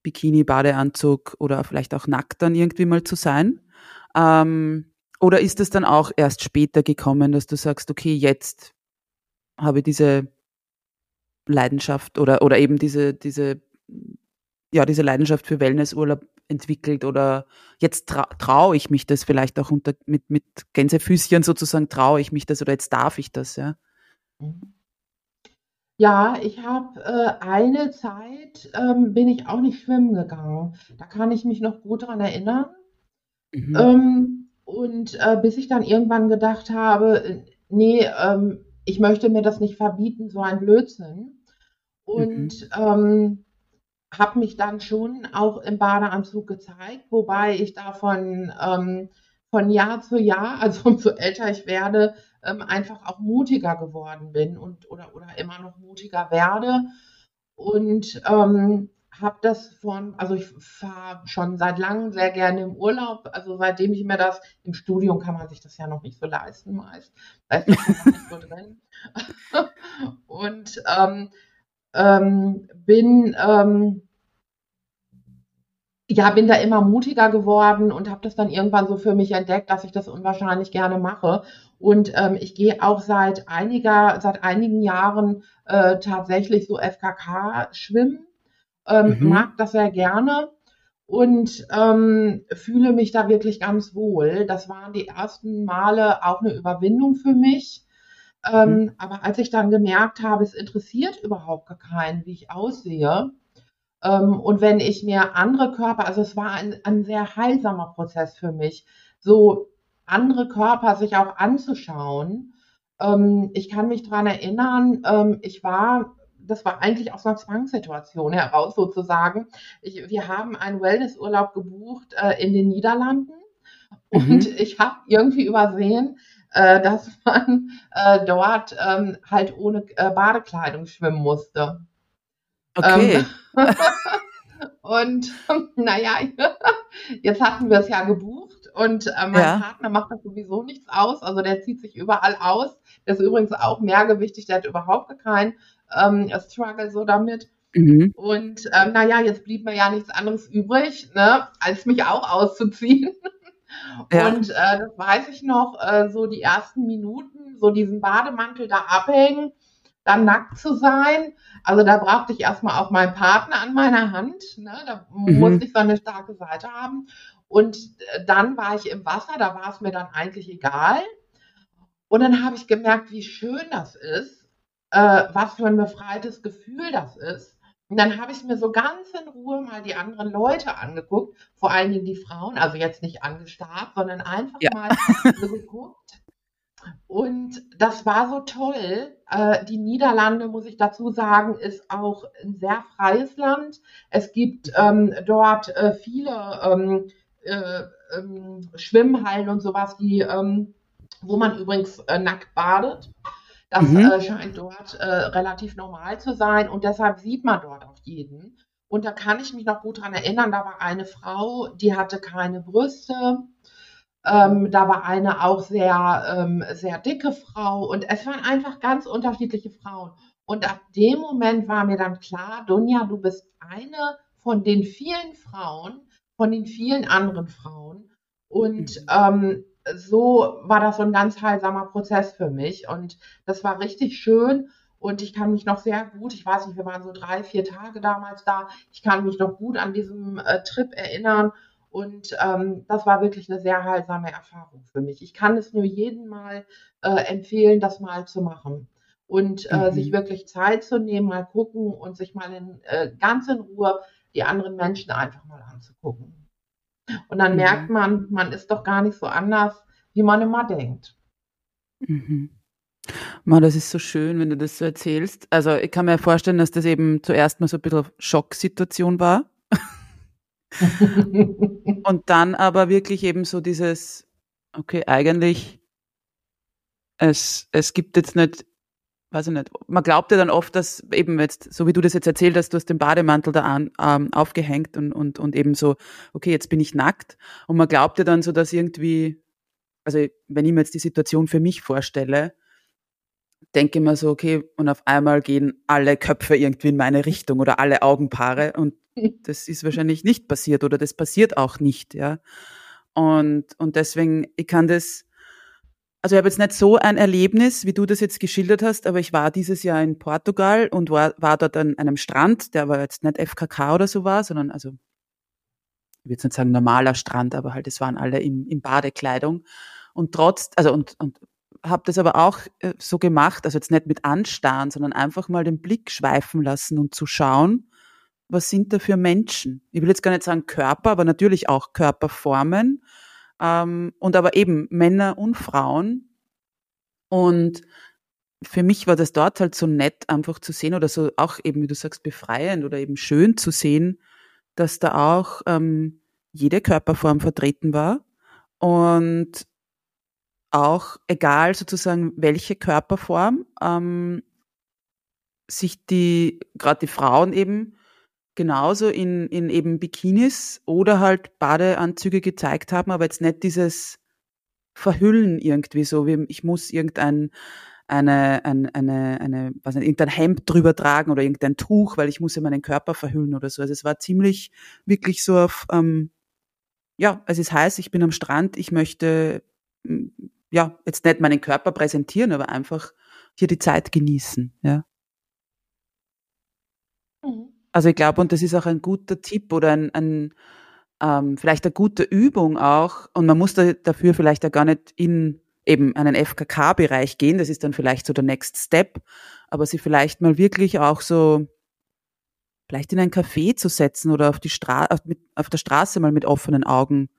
Speaker 1: Bikini, Badeanzug oder vielleicht auch nackt dann irgendwie mal zu sein? Ähm, oder ist es dann auch erst später gekommen, dass du sagst, okay, jetzt habe ich diese Leidenschaft oder, oder eben diese, diese, ja, diese Leidenschaft für Wellnessurlaub entwickelt oder jetzt tra traue ich mich das vielleicht auch unter, mit, mit Gänsefüßchen sozusagen traue ich mich das oder jetzt darf ich das, ja?
Speaker 2: Ja, ich habe äh, eine Zeit ähm, bin ich auch nicht schwimmen gegangen. Da kann ich mich noch gut dran erinnern. Mhm. Ähm, und äh, bis ich dann irgendwann gedacht habe, nee, ähm, ich möchte mir das nicht verbieten, so ein Blödsinn. Und mhm. ähm, habe mich dann schon auch im Badeanzug gezeigt, wobei ich davon ähm, von Jahr zu Jahr, also umso älter ich werde, ähm, einfach auch mutiger geworden bin und oder, oder immer noch mutiger werde. Und ähm, habe das von, also ich fahre schon seit langem sehr gerne im Urlaub. Also seitdem ich mir das, im Studium kann man sich das ja noch nicht so leisten meist. Da ist das nicht so drin. Und ähm, ähm, bin, ähm, ja, bin da immer mutiger geworden und habe das dann irgendwann so für mich entdeckt, dass ich das unwahrscheinlich gerne mache. Und ähm, ich gehe auch seit einiger, seit einigen Jahren äh, tatsächlich so FKK schwimmen, ähm, mhm. mag das sehr gerne und ähm, fühle mich da wirklich ganz wohl. Das waren die ersten Male auch eine Überwindung für mich. Ähm, mhm. Aber als ich dann gemerkt habe, es interessiert überhaupt keinen, wie ich aussehe, ähm, und wenn ich mir andere Körper, also es war ein, ein sehr heilsamer Prozess für mich, so andere Körper sich auch anzuschauen. Ähm, ich kann mich daran erinnern, ähm, ich war, das war eigentlich aus einer Zwangssituation heraus sozusagen. Ich, wir haben einen Wellnessurlaub gebucht äh, in den Niederlanden und mhm. ich habe irgendwie übersehen, äh, dass man äh, dort ähm, halt ohne äh, Badekleidung schwimmen musste.
Speaker 1: Okay. Ähm,
Speaker 2: und naja, jetzt hatten wir es ja gebucht und äh, mein ja. Partner macht das sowieso nichts aus. Also der zieht sich überall aus. Der ist übrigens auch mehrgewichtig, der hat überhaupt keinen ähm, Struggle so damit. Mhm. Und ähm, naja, jetzt blieb mir ja nichts anderes übrig, ne, als mich auch auszuziehen. Ja. Und äh, das weiß ich noch, äh, so die ersten Minuten, so diesen Bademantel da abhängen, dann nackt zu sein. Also da brauchte ich erstmal auch meinen Partner an meiner Hand. Ne? Da mhm. musste ich so eine starke Seite haben. Und äh, dann war ich im Wasser, da war es mir dann eigentlich egal. Und dann habe ich gemerkt, wie schön das ist, äh, was für ein befreites Gefühl das ist. Und dann habe ich mir so ganz in Ruhe mal die anderen Leute angeguckt, vor allen Dingen die Frauen, also jetzt nicht angestarrt, sondern einfach ja. mal so geguckt. Und das war so toll. Äh, die Niederlande, muss ich dazu sagen, ist auch ein sehr freies Land. Es gibt ähm, dort äh, viele ähm, äh, ähm, Schwimmhallen und sowas, die, ähm, wo man übrigens äh, nackt badet. Das mhm. Äh, scheint dort äh, relativ normal zu sein und deshalb sieht man dort auch jeden. Und da kann ich mich noch gut dran erinnern, da war eine Frau, die hatte keine Brüste, ähm, da war eine auch sehr, ähm, sehr dicke Frau und es waren einfach ganz unterschiedliche Frauen. Und ab dem Moment war mir dann klar, Dunja, du bist eine von den vielen Frauen, von den vielen anderen Frauen. Und mhm. ähm, so war das so ein ganz heilsamer Prozess für mich. Und das war richtig schön. Und ich kann mich noch sehr gut, ich weiß nicht, wir waren so drei, vier Tage damals da, ich kann mich noch gut an diesem äh, Trip erinnern. Und ähm, das war wirklich eine sehr heilsame Erfahrung für mich. Ich kann es nur jedem mal äh, empfehlen, das mal zu machen. Und äh, mhm. sich wirklich Zeit zu nehmen, mal gucken und sich mal in, äh, ganz in Ruhe die anderen Menschen einfach mal anzugucken. Und dann mhm. merkt man, man ist doch gar nicht so anders, wie man immer denkt.
Speaker 1: Mhm. Man, das ist so schön, wenn du das so erzählst. Also ich kann mir vorstellen, dass das eben zuerst mal so ein bisschen Schocksituation war. und dann aber wirklich eben so dieses, okay, eigentlich, es, es gibt jetzt nicht, weiß ich nicht, man glaubt ja dann oft, dass eben jetzt, so wie du das jetzt erzählt hast, du hast den Bademantel da an, ähm, aufgehängt und, und, und eben so, okay, jetzt bin ich nackt. Und man glaubt ja dann so, dass irgendwie, also wenn ich mir jetzt die Situation für mich vorstelle, denke immer so, okay, und auf einmal gehen alle Köpfe irgendwie in meine Richtung oder alle Augenpaare und das ist wahrscheinlich nicht passiert oder das passiert auch nicht, ja. Und, und deswegen, ich kann das, also ich habe jetzt nicht so ein Erlebnis, wie du das jetzt geschildert hast, aber ich war dieses Jahr in Portugal und war, war dort an einem Strand, der aber jetzt nicht FKK oder so war, sondern also, ich jetzt nicht sagen normaler Strand, aber halt, es waren alle in, in Badekleidung. Und trotz, also und, und habe das aber auch äh, so gemacht, also jetzt nicht mit Anstarren, sondern einfach mal den Blick schweifen lassen und zu schauen, was sind da für Menschen? Ich will jetzt gar nicht sagen Körper, aber natürlich auch Körperformen ähm, und aber eben Männer und Frauen. Und für mich war das dort halt so nett, einfach zu sehen oder so auch eben, wie du sagst, befreiend oder eben schön zu sehen, dass da auch ähm, jede Körperform vertreten war und auch egal sozusagen welche Körperform ähm, sich die gerade die Frauen eben genauso in, in eben Bikinis oder halt Badeanzüge gezeigt haben, aber jetzt nicht dieses Verhüllen irgendwie so, wie ich muss irgendein eine, eine, eine, eine was nicht, irgendein Hemd drüber tragen oder irgendein Tuch, weil ich muss ja meinen Körper verhüllen oder so. Also es war ziemlich wirklich so auf, ähm, ja, es ist heiß, ich bin am Strand, ich möchte ja jetzt nicht meinen Körper präsentieren, aber einfach hier die Zeit genießen, ja. Mhm. Also ich glaube, und das ist auch ein guter Tipp oder ein, ein ähm, vielleicht eine gute Übung auch. Und man muss da, dafür vielleicht ja gar nicht in eben einen FKK-Bereich gehen. Das ist dann vielleicht so der Next Step. Aber sie vielleicht mal wirklich auch so vielleicht in ein Café zu setzen oder auf die Stra auf, mit, auf der Straße mal mit offenen Augen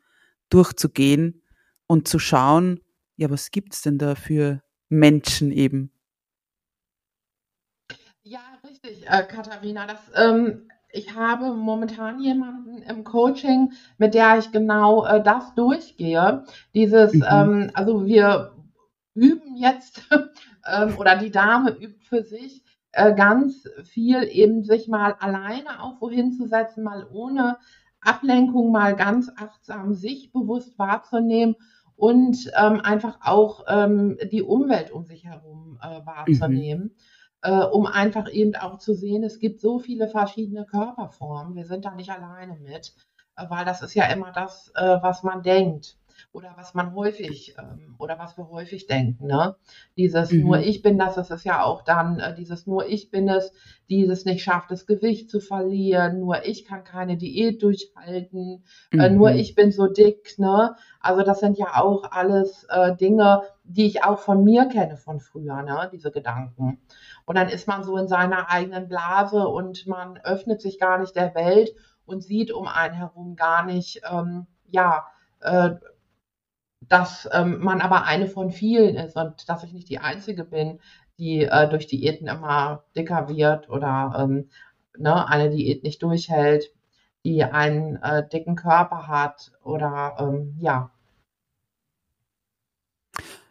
Speaker 1: durchzugehen und zu schauen, ja, was gibt's denn da für Menschen eben?
Speaker 2: Richtig, äh, Katharina. Das, ähm, ich habe momentan jemanden im Coaching, mit der ich genau äh, das durchgehe. Dieses, mhm. ähm, also wir üben jetzt, ähm, oder die Dame übt für sich äh, ganz viel, eben sich mal alleine auch wohin zu setzen, mal ohne Ablenkung, mal ganz achtsam sich bewusst wahrzunehmen und ähm, einfach auch ähm, die Umwelt um sich herum äh, mhm. wahrzunehmen. Mhm äh, um einfach eben auch zu sehen, es gibt so viele verschiedene Körperformen. Wir sind da nicht alleine mit, äh, weil das ist ja immer das, äh, was man denkt oder was man häufig ähm, oder was wir häufig denken. Ne? Dieses mhm. nur ich bin das, das ist ja auch dann äh, dieses nur ich bin es, dieses nicht schafft, das Gewicht zu verlieren, nur ich kann keine Diät durchhalten, mhm. äh, nur ich bin so dick. Ne? Also das sind ja auch alles äh, Dinge, die ich auch von mir kenne von früher, ne? diese Gedanken. Und dann ist man so in seiner eigenen Blase und man öffnet sich gar nicht der Welt und sieht um einen herum gar nicht, ähm, ja, äh, dass ähm, man aber eine von vielen ist und dass ich nicht die Einzige bin, die äh, durch Diäten immer dicker wird oder ähm, ne, eine Diät nicht durchhält, die einen äh, dicken Körper hat oder ähm, ja,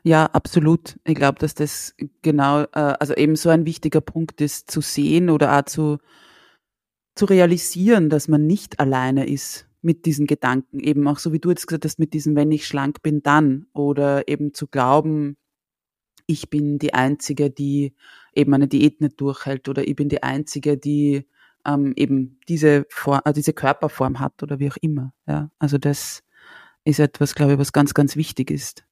Speaker 1: ja, absolut. Ich glaube, dass das genau, äh, also eben so ein wichtiger Punkt ist, zu sehen oder auch zu, zu realisieren, dass man nicht alleine ist mit diesen Gedanken. Eben auch so, wie du jetzt gesagt hast, mit diesem, wenn ich schlank bin, dann. Oder eben zu glauben, ich bin die Einzige, die eben eine Diät nicht durchhält. Oder ich bin die Einzige, die ähm, eben diese, Form, äh, diese Körperform hat oder wie auch immer. Ja, also das ist etwas, glaube ich, was ganz, ganz wichtig ist.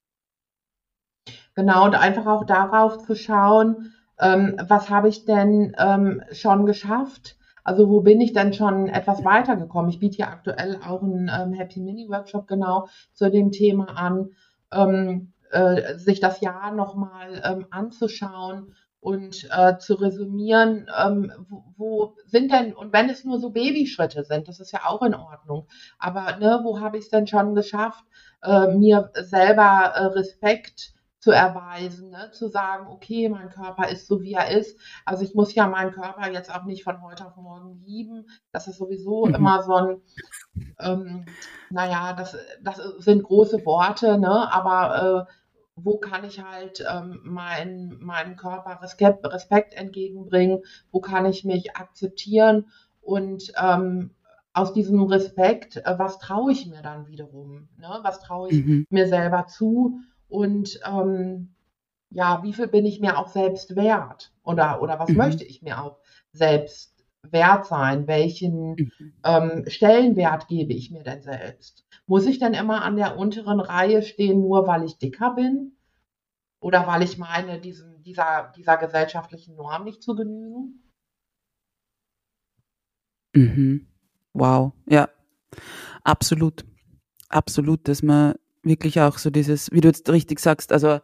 Speaker 2: Genau, und einfach auch darauf zu schauen, ähm, was habe ich denn ähm, schon geschafft? Also wo bin ich denn schon etwas weitergekommen? Ich biete ja aktuell auch einen ähm, Happy Mini Workshop genau zu dem Thema an, ähm, äh, sich das Jahr nochmal ähm, anzuschauen und äh, zu resümieren, ähm, wo, wo, sind denn, und wenn es nur so Babyschritte sind, das ist ja auch in Ordnung, aber ne, wo habe ich es denn schon geschafft, äh, mir selber äh, Respekt zu erweisen, ne? zu sagen, okay, mein Körper ist so, wie er ist. Also ich muss ja meinen Körper jetzt auch nicht von heute auf morgen lieben. Das ist sowieso mhm. immer so ein, ähm, naja, das, das sind große Worte, ne? aber äh, wo kann ich halt ähm, mein, meinem Körper Respekt, Respekt entgegenbringen, wo kann ich mich akzeptieren und ähm, aus diesem Respekt, äh, was traue ich mir dann wiederum? Ne? Was traue ich mhm. mir selber zu? Und ähm, ja, wie viel bin ich mir auch selbst wert? Oder, oder was
Speaker 1: Mhm.
Speaker 2: möchte ich mir auch selbst wert sein? Welchen
Speaker 1: Mhm.
Speaker 2: ähm, Stellenwert gebe ich mir denn selbst? Muss ich denn immer an der unteren Reihe stehen, nur weil ich dicker bin? Oder weil ich meine, diesem, dieser, dieser gesellschaftlichen Norm nicht zu genügen?
Speaker 1: Mhm. Wow, ja, absolut. Absolut, dass man wirklich auch so dieses, wie du jetzt richtig sagst, also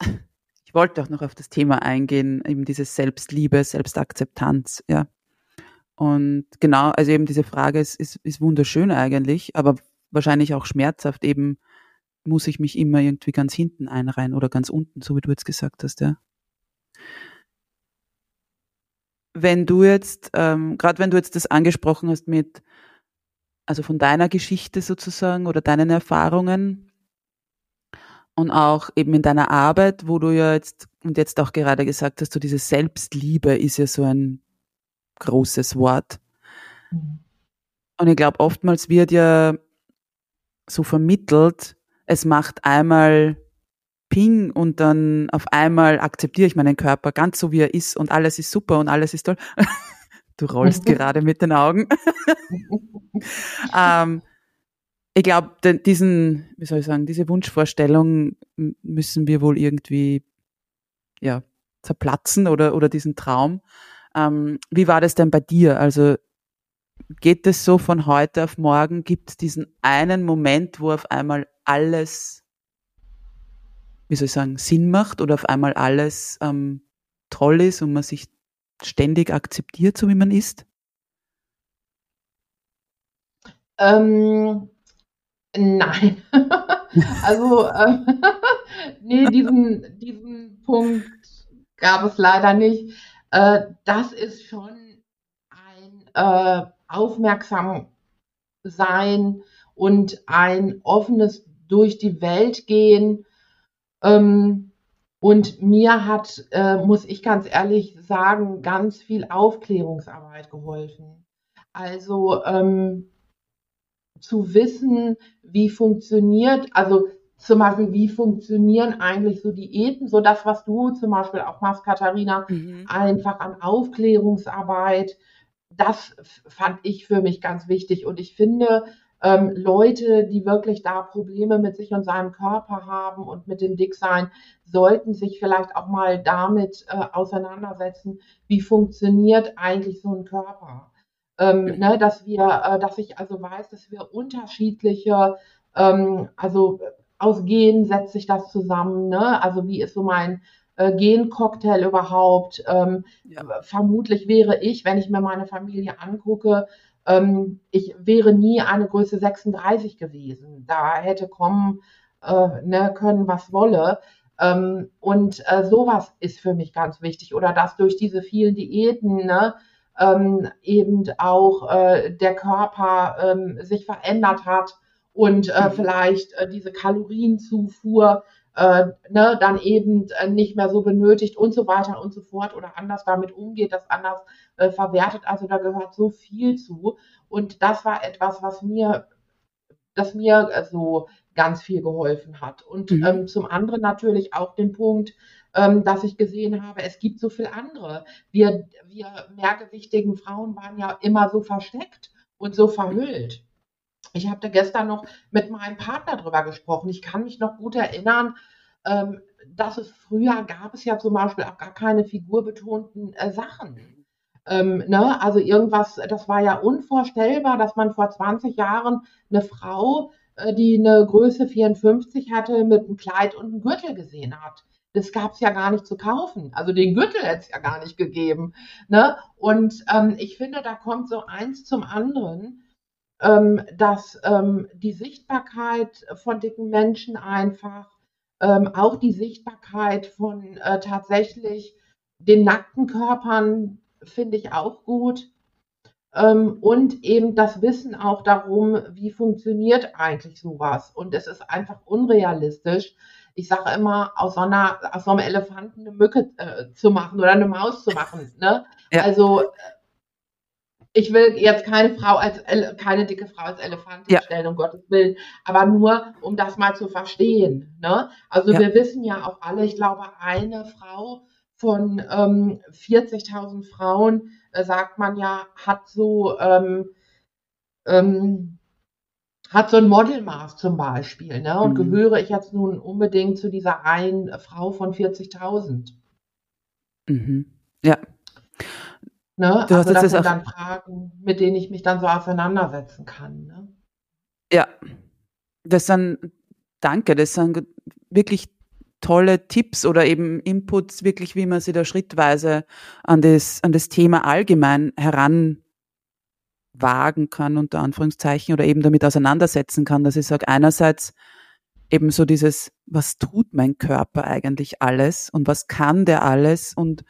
Speaker 1: ich wollte auch noch auf das Thema eingehen, eben dieses Selbstliebe, Selbstakzeptanz, ja. Und genau, also eben diese Frage ist, ist, ist wunderschön eigentlich, aber wahrscheinlich auch schmerzhaft. Eben muss ich mich immer irgendwie ganz hinten einreihen oder ganz unten, so wie du jetzt gesagt hast, ja. Wenn du jetzt, ähm, gerade wenn du jetzt das angesprochen hast mit, also von deiner Geschichte sozusagen oder deinen Erfahrungen und auch eben in deiner Arbeit, wo du ja jetzt und jetzt auch gerade gesagt hast, so diese Selbstliebe ist ja so ein großes Wort.
Speaker 2: Mhm.
Speaker 1: Und ich glaube, oftmals wird ja so vermittelt, es macht einmal Ping und dann auf einmal akzeptiere ich meinen Körper ganz so, wie er ist und alles ist super und alles ist toll. Du rollst gerade mit den Augen. ähm, ich glaube, diesen, wie soll ich sagen, diese Wunschvorstellung müssen wir wohl irgendwie ja, zerplatzen oder, oder diesen Traum. Ähm, wie war das denn bei dir? Also geht es so von heute auf morgen? Gibt es diesen einen Moment, wo auf einmal alles, wie soll ich sagen, Sinn macht oder auf einmal alles ähm, toll ist und man sich ständig akzeptiert, so wie man ist?
Speaker 2: Ähm, nein. also, äh, nee, diesen, diesen Punkt gab es leider nicht. Äh, das ist schon ein äh, aufmerksam sein und ein offenes durch die Welt gehen. Ähm, und mir hat, äh, muss ich ganz ehrlich sagen, ganz viel Aufklärungsarbeit geholfen. Also ähm, zu wissen, wie funktioniert, also zum Beispiel, wie funktionieren eigentlich so Diäten, so das, was du zum Beispiel auch machst, Katharina, mhm. einfach an Aufklärungsarbeit, das fand ich für mich ganz wichtig. Und ich finde, ähm, Leute, die wirklich da Probleme mit sich und seinem Körper haben und mit dem Dicksein, sollten sich vielleicht auch mal damit äh, auseinandersetzen, wie funktioniert eigentlich so ein Körper. Ähm, ne, dass wir, äh, dass ich also weiß, dass wir unterschiedliche, ähm, also aus Genen setzt sich das zusammen, ne? Also wie ist so mein äh, Gencocktail überhaupt? Ähm, ja. Vermutlich wäre ich, wenn ich mir meine Familie angucke, ähm, ich wäre nie eine Größe 36 gewesen. Da hätte kommen äh, ne, können, was wolle. Ähm, und äh, sowas ist für mich ganz wichtig. Oder dass durch diese vielen Diäten ne, ähm, eben auch äh, der Körper ähm, sich verändert hat und äh, mhm. vielleicht äh, diese Kalorienzufuhr äh, ne, dann eben äh, nicht mehr so benötigt und so weiter und so fort oder anders damit umgeht, das anders äh, verwertet. Also da gehört so viel zu. Und das war etwas, was mir, das mir äh, so ganz viel geholfen hat. Und mhm. ähm, zum anderen natürlich auch den Punkt, ähm, dass ich gesehen habe, es gibt so viel andere. Wir, wir mehrgewichtigen Frauen waren ja immer so versteckt und so verhüllt. Ich habe da gestern noch mit meinem Partner drüber gesprochen. Ich kann mich noch gut erinnern, ähm, dass es früher gab es ja zum Beispiel auch gar keine figurbetonten äh, Sachen. Ähm, ne? Also irgendwas, das war ja unvorstellbar, dass man vor 20 Jahren eine Frau, äh, die eine Größe 54 hatte, mit einem Kleid und einem Gürtel gesehen hat. Das gab es ja gar nicht zu kaufen. Also den Gürtel hätte es ja gar nicht gegeben. Ne? Und ähm, ich finde, da kommt so eins zum anderen dass ähm, die Sichtbarkeit von dicken Menschen einfach, ähm, auch die Sichtbarkeit von äh, tatsächlich den nackten Körpern finde ich auch gut. Ähm, und eben das Wissen auch darum, wie funktioniert eigentlich sowas. Und es ist einfach unrealistisch. Ich sage immer, aus so, einer, aus so einem Elefanten eine Mücke äh, zu machen oder eine Maus zu machen. Ne? Ja. Also ich will jetzt keine Frau als keine dicke Frau als Elefantin ja. stellen, um Gottes Willen, aber nur um das mal zu verstehen. Ne? Also ja. wir wissen ja auch alle, ich glaube, eine Frau von ähm, 40.000 Frauen, äh, sagt man ja, hat so ähm, ähm, hat so ein Modelmaß zum Beispiel, ne? Und mhm. gehöre ich jetzt nun unbedingt zu dieser einen Frau von 40.000?
Speaker 1: Mhm. Ja.
Speaker 2: Ne? Du also das sind dann Fragen, mit denen ich mich dann so auseinandersetzen kann. Ne?
Speaker 1: Ja, das sind, danke, das sind wirklich tolle Tipps oder eben Inputs, wirklich, wie man sich da schrittweise an das, an das Thema allgemein heranwagen kann, unter Anführungszeichen, oder eben damit auseinandersetzen kann, dass ich sage, einerseits eben so dieses, was tut mein Körper eigentlich alles und was kann der alles und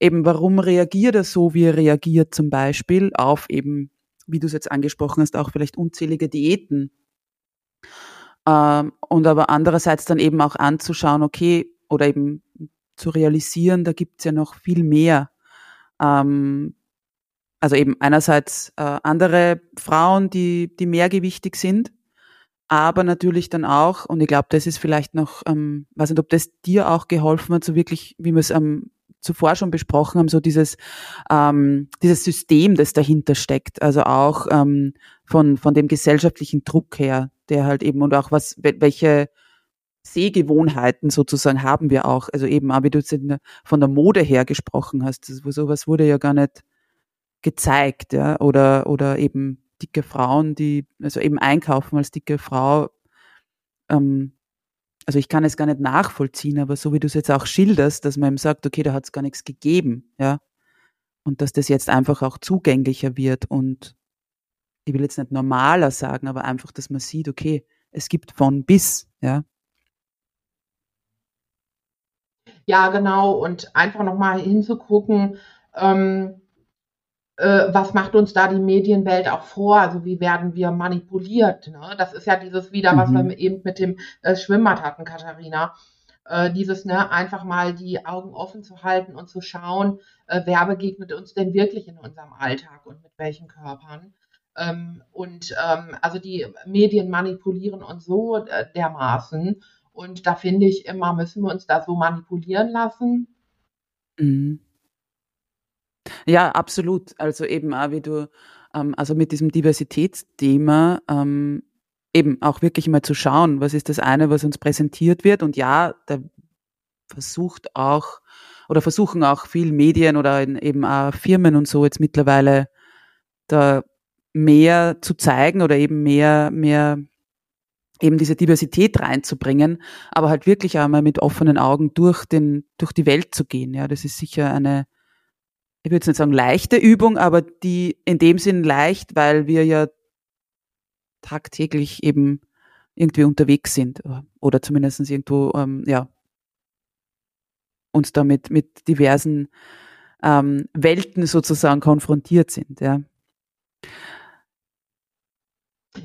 Speaker 1: eben warum reagiert er so, wie er reagiert zum Beispiel auf eben, wie du es jetzt angesprochen hast, auch vielleicht unzählige Diäten ähm, und aber andererseits dann eben auch anzuschauen, okay, oder eben zu realisieren, da gibt's ja noch viel mehr. Ähm, also eben einerseits äh, andere Frauen, die, die mehrgewichtig sind, aber natürlich dann auch, und ich glaube, das ist vielleicht noch, ähm, weiß nicht, ob das dir auch geholfen hat, so wirklich, wie wir es ähm, zuvor schon besprochen haben, so dieses, ähm, dieses System, das dahinter steckt. Also auch ähm, von, von dem gesellschaftlichen Druck her, der halt eben und auch was, welche Sehgewohnheiten sozusagen haben wir auch. Also eben auch, wie du von der Mode her gesprochen hast, das, sowas wurde ja gar nicht gezeigt, ja, oder, oder eben dicke Frauen, die, also eben einkaufen als dicke Frau, ähm, also ich kann es gar nicht nachvollziehen, aber so wie du es jetzt auch schilderst, dass man ihm sagt, okay, da hat es gar nichts gegeben, ja. Und dass das jetzt einfach auch zugänglicher wird und ich will jetzt nicht normaler sagen, aber einfach, dass man sieht, okay, es gibt von bis, ja.
Speaker 2: Ja, genau. Und einfach nochmal hinzugucken, ähm, äh, was macht uns da die Medienwelt auch vor? Also wie werden wir manipuliert? Ne? Das ist ja dieses wieder, mhm. was wir mhm. eben mit dem äh, Schwimmbad hatten, Katharina. Äh, dieses, ne, einfach mal die Augen offen zu halten und zu schauen, äh, wer begegnet uns denn wirklich in unserem Alltag und mit welchen Körpern. Ähm, und ähm, also die Medien manipulieren uns so äh, dermaßen. Und da finde ich immer, müssen wir uns da so manipulieren lassen.
Speaker 1: Mhm. Ja, absolut. Also eben auch, wie du, ähm, also mit diesem Diversitätsthema, ähm, eben auch wirklich mal zu schauen, was ist das eine, was uns präsentiert wird. Und ja, da versucht auch, oder versuchen auch viel Medien oder eben auch Firmen und so jetzt mittlerweile da mehr zu zeigen oder eben mehr, mehr eben diese Diversität reinzubringen, aber halt wirklich einmal mit offenen Augen durch den, durch die Welt zu gehen. Ja, das ist sicher eine, ich würde jetzt nicht sagen leichte Übung, aber die in dem Sinn leicht, weil wir ja tagtäglich eben irgendwie unterwegs sind oder zumindest irgendwo, ähm, ja, uns damit mit diversen ähm, Welten sozusagen konfrontiert sind, ja.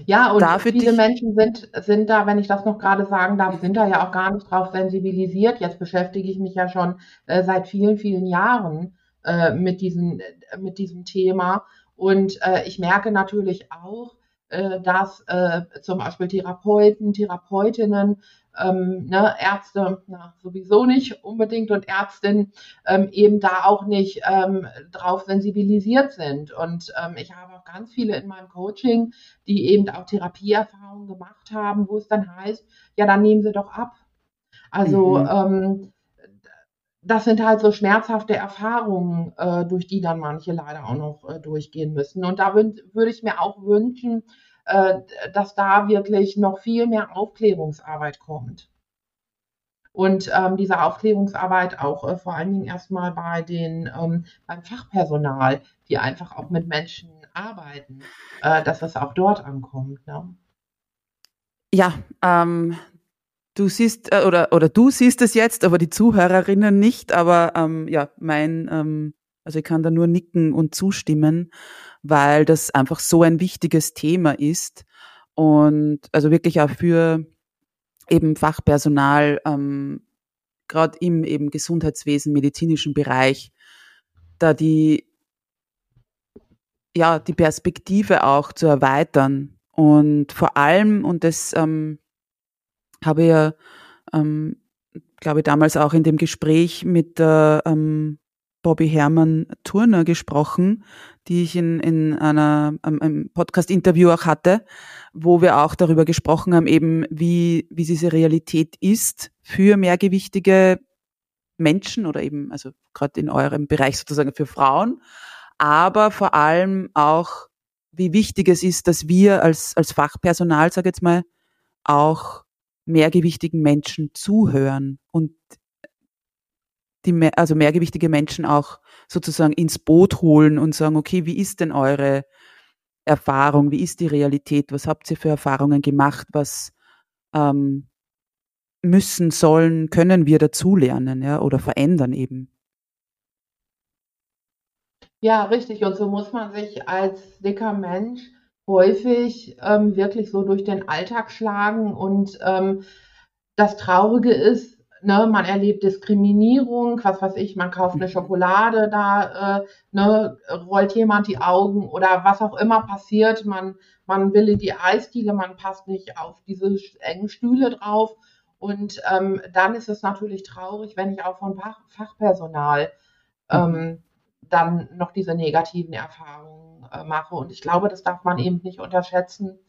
Speaker 2: Ja, und Darf viele Menschen sind, sind da, wenn ich das noch gerade sagen darf, sind da ja auch gar nicht drauf sensibilisiert. Jetzt beschäftige ich mich ja schon äh, seit vielen, vielen Jahren äh, mit, diesen, äh, mit diesem Thema. Und äh, ich merke natürlich auch, äh, dass äh, zum Beispiel Therapeuten, Therapeutinnen, ähm, ne, Ärzte na, sowieso nicht unbedingt und Ärztinnen ähm, eben da auch nicht ähm, drauf sensibilisiert sind. Und ähm, ich habe auch ganz viele in meinem Coaching, die eben auch Therapieerfahrungen gemacht haben, wo es dann heißt, ja, dann nehmen sie doch ab. Also mhm. Das sind halt so schmerzhafte Erfahrungen, äh, durch die dann manche leider auch noch äh, durchgehen müssen. Und da würde ich mir auch wünschen, äh, dass da wirklich noch viel mehr Aufklärungsarbeit kommt. Und ähm, diese Aufklärungsarbeit auch äh, vor allen Dingen erstmal bei den ähm, beim Fachpersonal, die einfach auch mit Menschen arbeiten, äh, dass es auch dort ankommt. Ne?
Speaker 1: Ja, ähm, du siehst äh, oder oder du siehst es jetzt, aber die Zuhörerinnen nicht. Aber ähm, ja, mein ähm, also ich kann da nur nicken und zustimmen, weil das einfach so ein wichtiges Thema ist und also wirklich auch für eben Fachpersonal, ähm, gerade im eben Gesundheitswesen, medizinischen Bereich, da die ja, die Perspektive auch zu erweitern. Und vor allem, und das ähm, habe ja, ähm, glaube ich, damals auch in dem Gespräch mit der ähm, Bobby Hermann Turner gesprochen, die ich in, in einer, einem Podcast-Interview auch hatte, wo wir auch darüber gesprochen haben, eben wie, wie diese Realität ist für mehrgewichtige Menschen oder eben, also gerade in eurem Bereich sozusagen für Frauen, aber vor allem auch, wie wichtig es ist, dass wir als, als Fachpersonal, sage jetzt mal, auch mehrgewichtigen Menschen zuhören und die mehr, also mehrgewichtige Menschen auch sozusagen ins Boot holen und sagen, okay, wie ist denn eure Erfahrung, wie ist die Realität, was habt ihr für Erfahrungen gemacht, was ähm, müssen, sollen, können wir dazulernen, ja, oder verändern eben.
Speaker 2: Ja, richtig. Und so muss man sich als dicker Mensch häufig ähm, wirklich so durch den Alltag schlagen. Und ähm, das Traurige ist, ne, man erlebt Diskriminierung, was weiß ich, man kauft eine mhm. Schokolade, da äh, ne, rollt jemand die Augen oder was auch immer passiert, man, man will in die Eisdiele, man passt nicht auf diese engen Stühle drauf. Und ähm, dann ist es natürlich traurig, wenn ich auch von Fach, Fachpersonal mhm. ähm, dann noch diese negativen Erfahrungen äh, mache. Und ich glaube, das darf man mhm. eben nicht unterschätzen.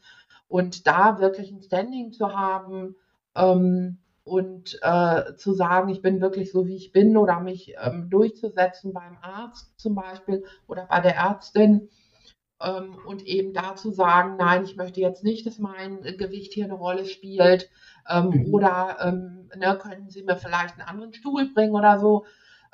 Speaker 2: Und da wirklich ein Standing zu haben, ähm, und äh, zu sagen, ich bin wirklich so, wie ich bin oder mich ähm, durchzusetzen beim Arzt zum Beispiel oder bei der Ärztin ähm, und eben da zu sagen, nein, ich möchte jetzt nicht, dass mein Gewicht hier eine Rolle spielt ähm, mhm. oder ähm, ne, können Sie mir vielleicht einen anderen Stuhl bringen oder so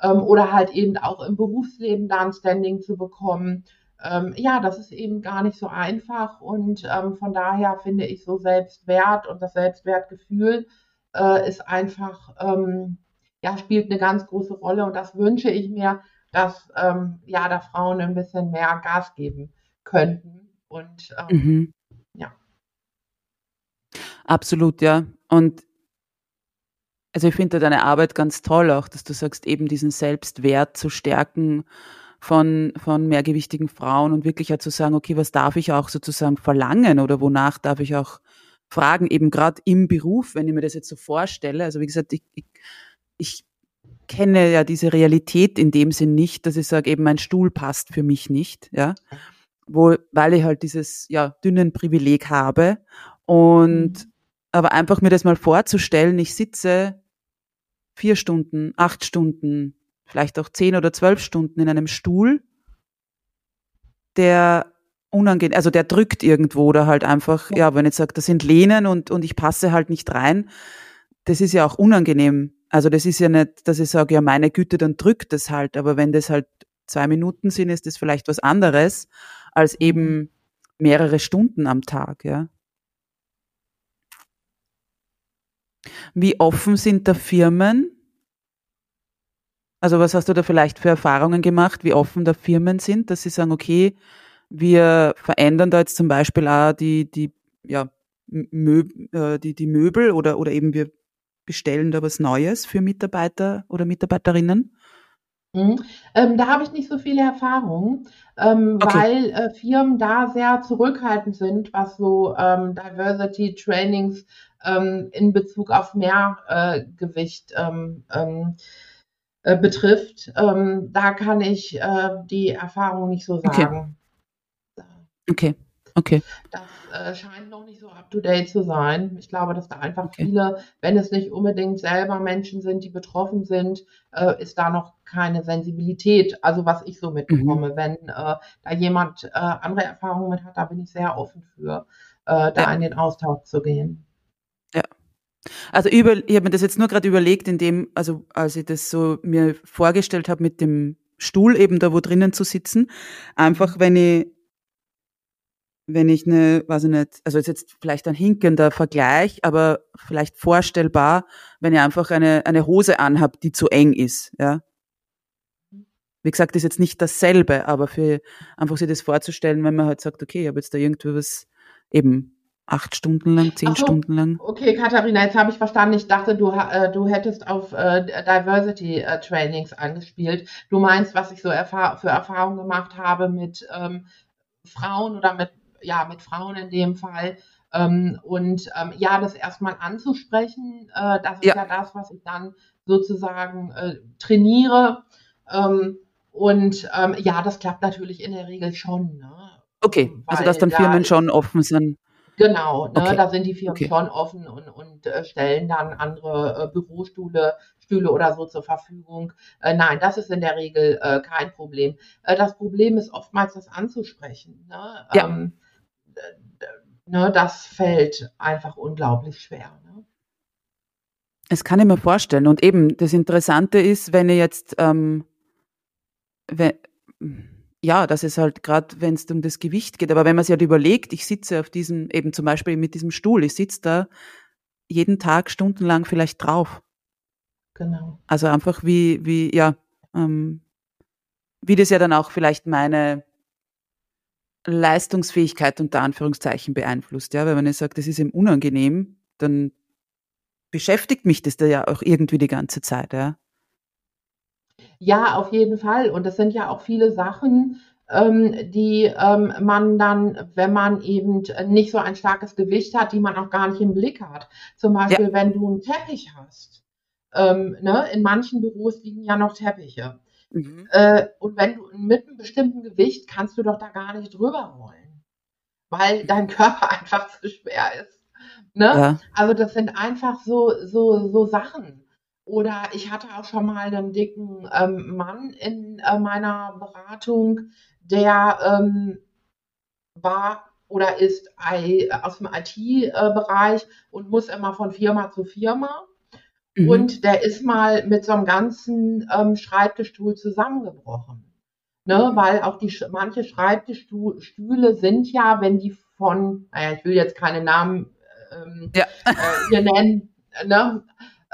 Speaker 2: ähm, oder halt eben auch im Berufsleben da ein Standing zu bekommen. Ähm, ja, das ist eben gar nicht so einfach und von daher finde ich so Selbstwert und das Selbstwertgefühl, äh, ist einfach, ähm, ja, spielt eine ganz große Rolle und das wünsche ich mir, dass ähm, ja, da Frauen ein bisschen mehr Gas geben könnten. Und ähm, mhm. ja.
Speaker 1: Absolut, ja. Und also ich finde deine Arbeit ganz toll auch, dass du sagst, eben diesen Selbstwert zu stärken von, von mehrgewichtigen Frauen und wirklich ja zu sagen, okay, was darf ich auch sozusagen verlangen oder wonach darf ich auch Fragen eben gerade im Beruf, wenn ich mir das jetzt so vorstelle. Also wie gesagt, ich, ich, ich kenne ja diese Realität in dem Sinn nicht, dass ich sage, eben mein Stuhl passt für mich nicht, ja. Wo, weil ich halt dieses ja dünnen Privileg habe. Und mhm. aber einfach mir das mal vorzustellen, ich sitze vier Stunden, acht Stunden, vielleicht auch zehn oder zwölf Stunden in einem Stuhl, der unangenehm, also der drückt irgendwo oder halt einfach, ja, ja wenn ich sage, das sind Lehnen und, und ich passe halt nicht rein, das ist ja auch unangenehm. Also das ist ja nicht, dass ich sage, ja, meine Güte, dann drückt das halt, aber wenn das halt zwei Minuten sind, ist das vielleicht was anderes als mhm. eben mehrere Stunden am Tag, ja. Wie offen sind da Firmen? Also was hast du da vielleicht für Erfahrungen gemacht, wie offen da Firmen sind, dass sie sagen, okay, wir verändern da jetzt zum Beispiel auch die, die, ja, Möb, äh, die, die Möbel oder, oder eben wir bestellen da was Neues für Mitarbeiter oder Mitarbeiterinnen?
Speaker 2: Mhm. Ähm, da habe ich nicht so viele Erfahrungen, ähm, okay. weil äh, Firmen da sehr zurückhaltend sind, was so ähm, Diversity Trainings ähm, in Bezug auf Mehrgewicht äh, ähm, ähm, äh, betrifft. da kann ich äh, die Erfahrung nicht so sagen.
Speaker 1: Okay. Okay, okay.
Speaker 2: Das äh, scheint noch nicht so up-to-date zu sein. Ich glaube, dass da einfach okay. viele, wenn es nicht unbedingt selber Menschen sind, die betroffen sind, äh, ist da noch keine Sensibilität. Also was ich so mitbekomme, mhm. wenn da jemand andere Erfahrungen mit hat, da bin ich sehr offen für, da ja. in den Austausch zu gehen.
Speaker 1: Also über, ich habe mir das jetzt nur gerade überlegt, indem, also als ich das so mir vorgestellt habe mit dem Stuhl eben da wo drinnen zu sitzen, einfach wenn ich wenn ich eine, weiß ich nicht, also ist jetzt vielleicht ein hinkender Vergleich, aber vielleicht vorstellbar, wenn ich einfach eine, eine Hose anhab, die zu eng ist, ja. Wie gesagt, ist jetzt nicht dasselbe, aber für einfach sich das vorzustellen, wenn man halt sagt, okay, ich habe jetzt da irgendwie was eben acht Stunden lang, zehn so, Stunden lang.
Speaker 2: Okay, Katharina, jetzt habe ich verstanden. Ich dachte, du, äh, du hättest auf äh, Diversity äh, Trainings angespielt. Du meinst, was ich so erfahr für Erfahrungen gemacht habe mit ähm, Frauen oder mit, ja, mit Frauen in dem Fall. Ähm, und ähm, ja, das erstmal anzusprechen, äh, das ist ja. ja. das, was ich dann sozusagen äh, trainiere. Ähm, und ähm, ja, das klappt natürlich in der Regel schon. Ne?
Speaker 1: Okay, also dass dann Firmen schon offen sind.
Speaker 2: Genau, ne, okay. da sind die Firmen okay. schon offen und, und äh, stellen dann andere äh, Bürostühle Stühle oder so zur Verfügung. Äh, nein, das ist in der Regel äh, kein Problem. Äh, das Problem ist oftmals das anzusprechen. Ne? Ja. Ähm, ne, das fällt einfach unglaublich schwer. Ne?
Speaker 1: Das kann ich mir vorstellen. Und eben, das Interessante ist, wenn ihr jetzt, ähm, wenn, ja, das ist halt gerade, wenn es um das Gewicht geht, aber wenn man sich halt überlegt, ich sitze auf diesem, eben zum Beispiel mit diesem Stuhl, ich sitze da jeden Tag stundenlang vielleicht drauf.
Speaker 2: Genau.
Speaker 1: Also einfach wie, wie, ja, ähm, wie das ja dann auch vielleicht meine Leistungsfähigkeit unter Anführungszeichen beeinflusst. Ja, weil wenn ich sage, das ist ihm unangenehm, dann beschäftigt mich das da ja auch irgendwie die ganze Zeit, ja.
Speaker 2: Ja, auf jeden Fall. Und das sind ja auch viele Sachen, ähm, die ähm, man dann, wenn man eben nicht so ein starkes Gewicht hat, die man auch gar nicht im Blick hat. Zum Beispiel, ja. wenn du einen Teppich hast. Ähm, ne? In manchen Büros liegen ja noch Teppiche. Mhm. Äh, und wenn du mit einem bestimmten Gewicht kannst du doch da gar nicht drüber rollen, weil dein Körper einfach zu schwer ist. Ne? Ja. Also das sind einfach so, so, so Sachen. Oder ich hatte auch schon mal einen dicken ähm, Mann in äh, meiner Beratung, der ähm, war oder ist I, aus dem IT-Bereich und muss immer von Firma zu Firma. Mhm. Und der ist mal mit so einem ganzen ähm, Schreibtischstuhl zusammengebrochen. Ne, mhm. weil auch die manche Schreibtischstühle sind ja, wenn die von, naja, ich will jetzt keine Namen ähm, ja. äh, hier nennen, ne,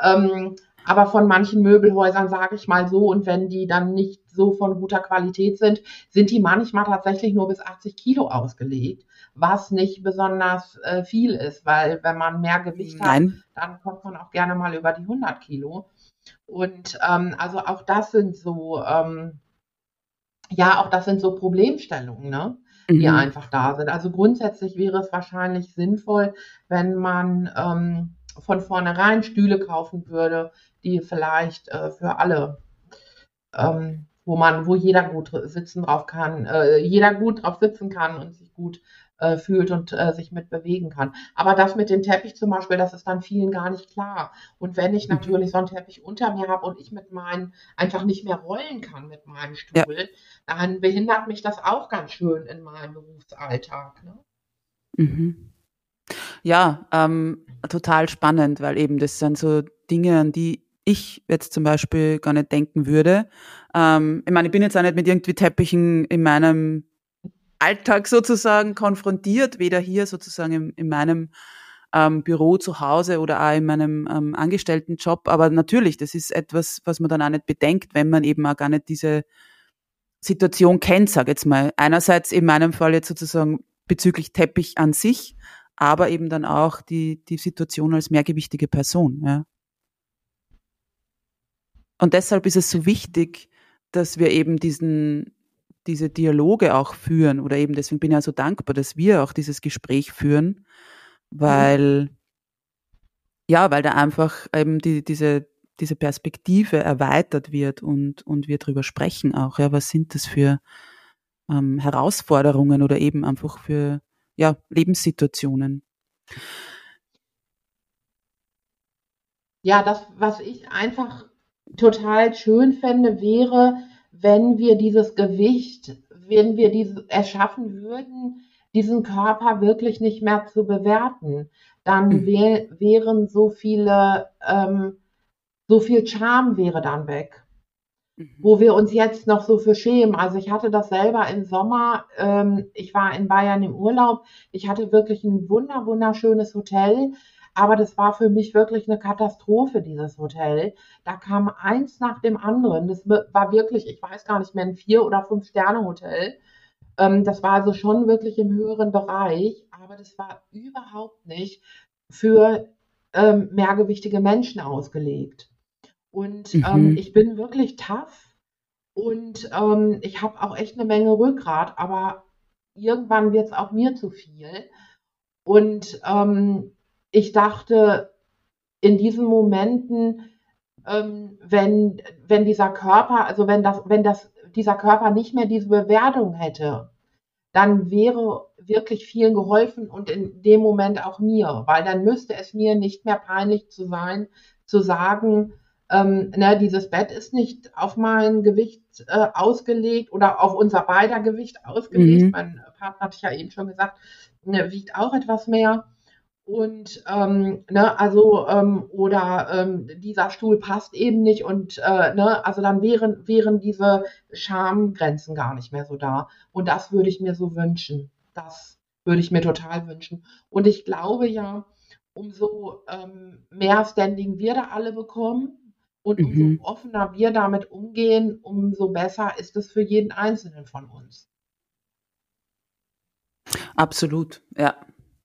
Speaker 2: ähm, aber von manchen Möbelhäusern sage ich mal so, und wenn die dann nicht so von guter Qualität sind, sind die manchmal tatsächlich nur bis 80 Kilo ausgelegt was nicht besonders äh, viel ist, weil wenn man mehr Gewicht Nein. hat, dann kommt man auch gerne mal über die 100 Kilo. Und ähm, also auch das sind so, ähm, ja, auch das sind so Problemstellungen, ne? die mhm. einfach da sind. Also grundsätzlich wäre es wahrscheinlich sinnvoll, wenn man ähm, von vornherein Stühle kaufen würde, die vielleicht äh, für alle, ähm, wo man, wo jeder gut sitzen drauf kann, äh, jeder gut drauf sitzen kann und sich gut äh, fühlt und äh, sich mit bewegen kann. Aber das mit dem Teppich zum Beispiel, das ist dann vielen gar nicht klar. Und wenn ich mhm. natürlich so einen Teppich unter mir habe und ich mit meinen einfach nicht mehr rollen kann mit meinem Stuhl, ja. dann behindert mich das auch ganz schön in meinem Berufsalltag. Ne?
Speaker 1: Mhm. Ja, ähm, total spannend, weil eben das sind so Dinge, an die ich jetzt zum Beispiel gar nicht denken würde. Ähm, ich meine, ich bin jetzt auch nicht mit irgendwie Teppichen in meinem Alltag sozusagen konfrontiert, weder hier sozusagen in, in meinem ähm, Büro zu Hause oder auch in meinem ähm, Angestelltenjob. Aber natürlich, das ist etwas, was man dann auch nicht bedenkt, wenn man eben auch gar nicht diese Situation kennt, sag jetzt mal. Einerseits in meinem Fall jetzt sozusagen bezüglich Teppich an sich, aber eben dann auch die, die Situation als mehrgewichtige Person, ja. Und deshalb ist es so wichtig, dass wir eben diesen, diese Dialoge auch führen oder eben deswegen bin ich ja so dankbar, dass wir auch dieses Gespräch führen, weil ja, weil da einfach eben die, diese diese Perspektive erweitert wird und und wir darüber sprechen auch, ja, was sind das für ähm, Herausforderungen oder eben einfach für ja Lebenssituationen.
Speaker 2: Ja, das, was ich einfach total schön fände, wäre, wenn wir dieses Gewicht, wenn wir dieses erschaffen würden, diesen Körper wirklich nicht mehr zu bewerten, dann mhm. wär, wären so viele, ähm, so viel Charme wäre dann weg. Mhm. Wo wir uns jetzt noch so für schämen. Also ich hatte das selber im Sommer. Ähm, ich war in Bayern im Urlaub. Ich hatte wirklich ein wunder, wunderschönes Hotel. Aber das war für mich wirklich eine Katastrophe, dieses Hotel. Da kam eins nach dem anderen. Das war wirklich, ich weiß gar nicht mehr, ein Vier- oder Fünf-Sterne-Hotel. Ähm, das war also schon wirklich im höheren Bereich, aber das war überhaupt nicht für ähm, mehrgewichtige Menschen ausgelegt. Und ähm, mhm. ähm, ich bin wirklich tough und ähm, ich habe auch echt eine Menge Rückgrat, aber irgendwann wird es auch mir zu viel. Und ähm, ich dachte, in diesen Momenten, ähm, wenn, wenn dieser Körper, also wenn das, wenn das, dieser Körper nicht mehr diese Bewertung hätte, dann wäre wirklich vielen geholfen und in dem Moment auch mir, weil dann müsste es mir nicht mehr peinlich zu sein, zu sagen, ähm, ne, dieses Bett ist nicht auf mein Gewicht äh, ausgelegt oder auf unser beider Gewicht ausgelegt. Mhm. Mein Partner hat ja eben schon gesagt, ne, wiegt auch etwas mehr. Und ähm, ne, also ähm, oder ähm, dieser Stuhl passt eben nicht und äh, ne, also dann wären wären diese Schamgrenzen gar nicht mehr so da. Und das würde ich mir so wünschen. Das würde ich mir total wünschen. Und ich glaube ja, umso ähm, mehr Standing wir da alle bekommen und umso mhm. offener wir damit umgehen, umso besser ist es für jeden Einzelnen von uns.
Speaker 1: Absolut, ja.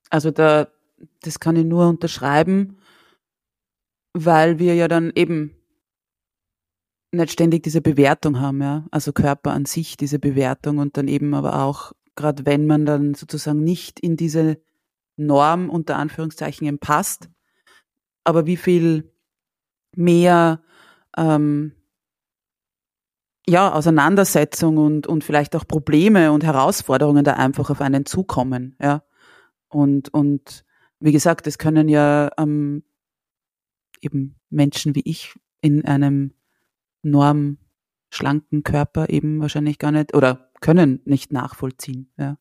Speaker 1: Also da das kann ich nur unterschreiben, weil wir ja dann eben nicht ständig diese Bewertung haben, ja. Also Körper an sich, diese Bewertung und dann eben aber auch, gerade wenn man dann sozusagen nicht in diese Norm unter Anführungszeichen passt, aber wie viel mehr ähm, ja, Auseinandersetzung und, und vielleicht auch Probleme und Herausforderungen da einfach auf einen zukommen, ja. Und, und wie gesagt, es können ja ähm, eben Menschen wie ich in einem norm schlanken Körper eben wahrscheinlich gar nicht oder können nicht nachvollziehen. Ja.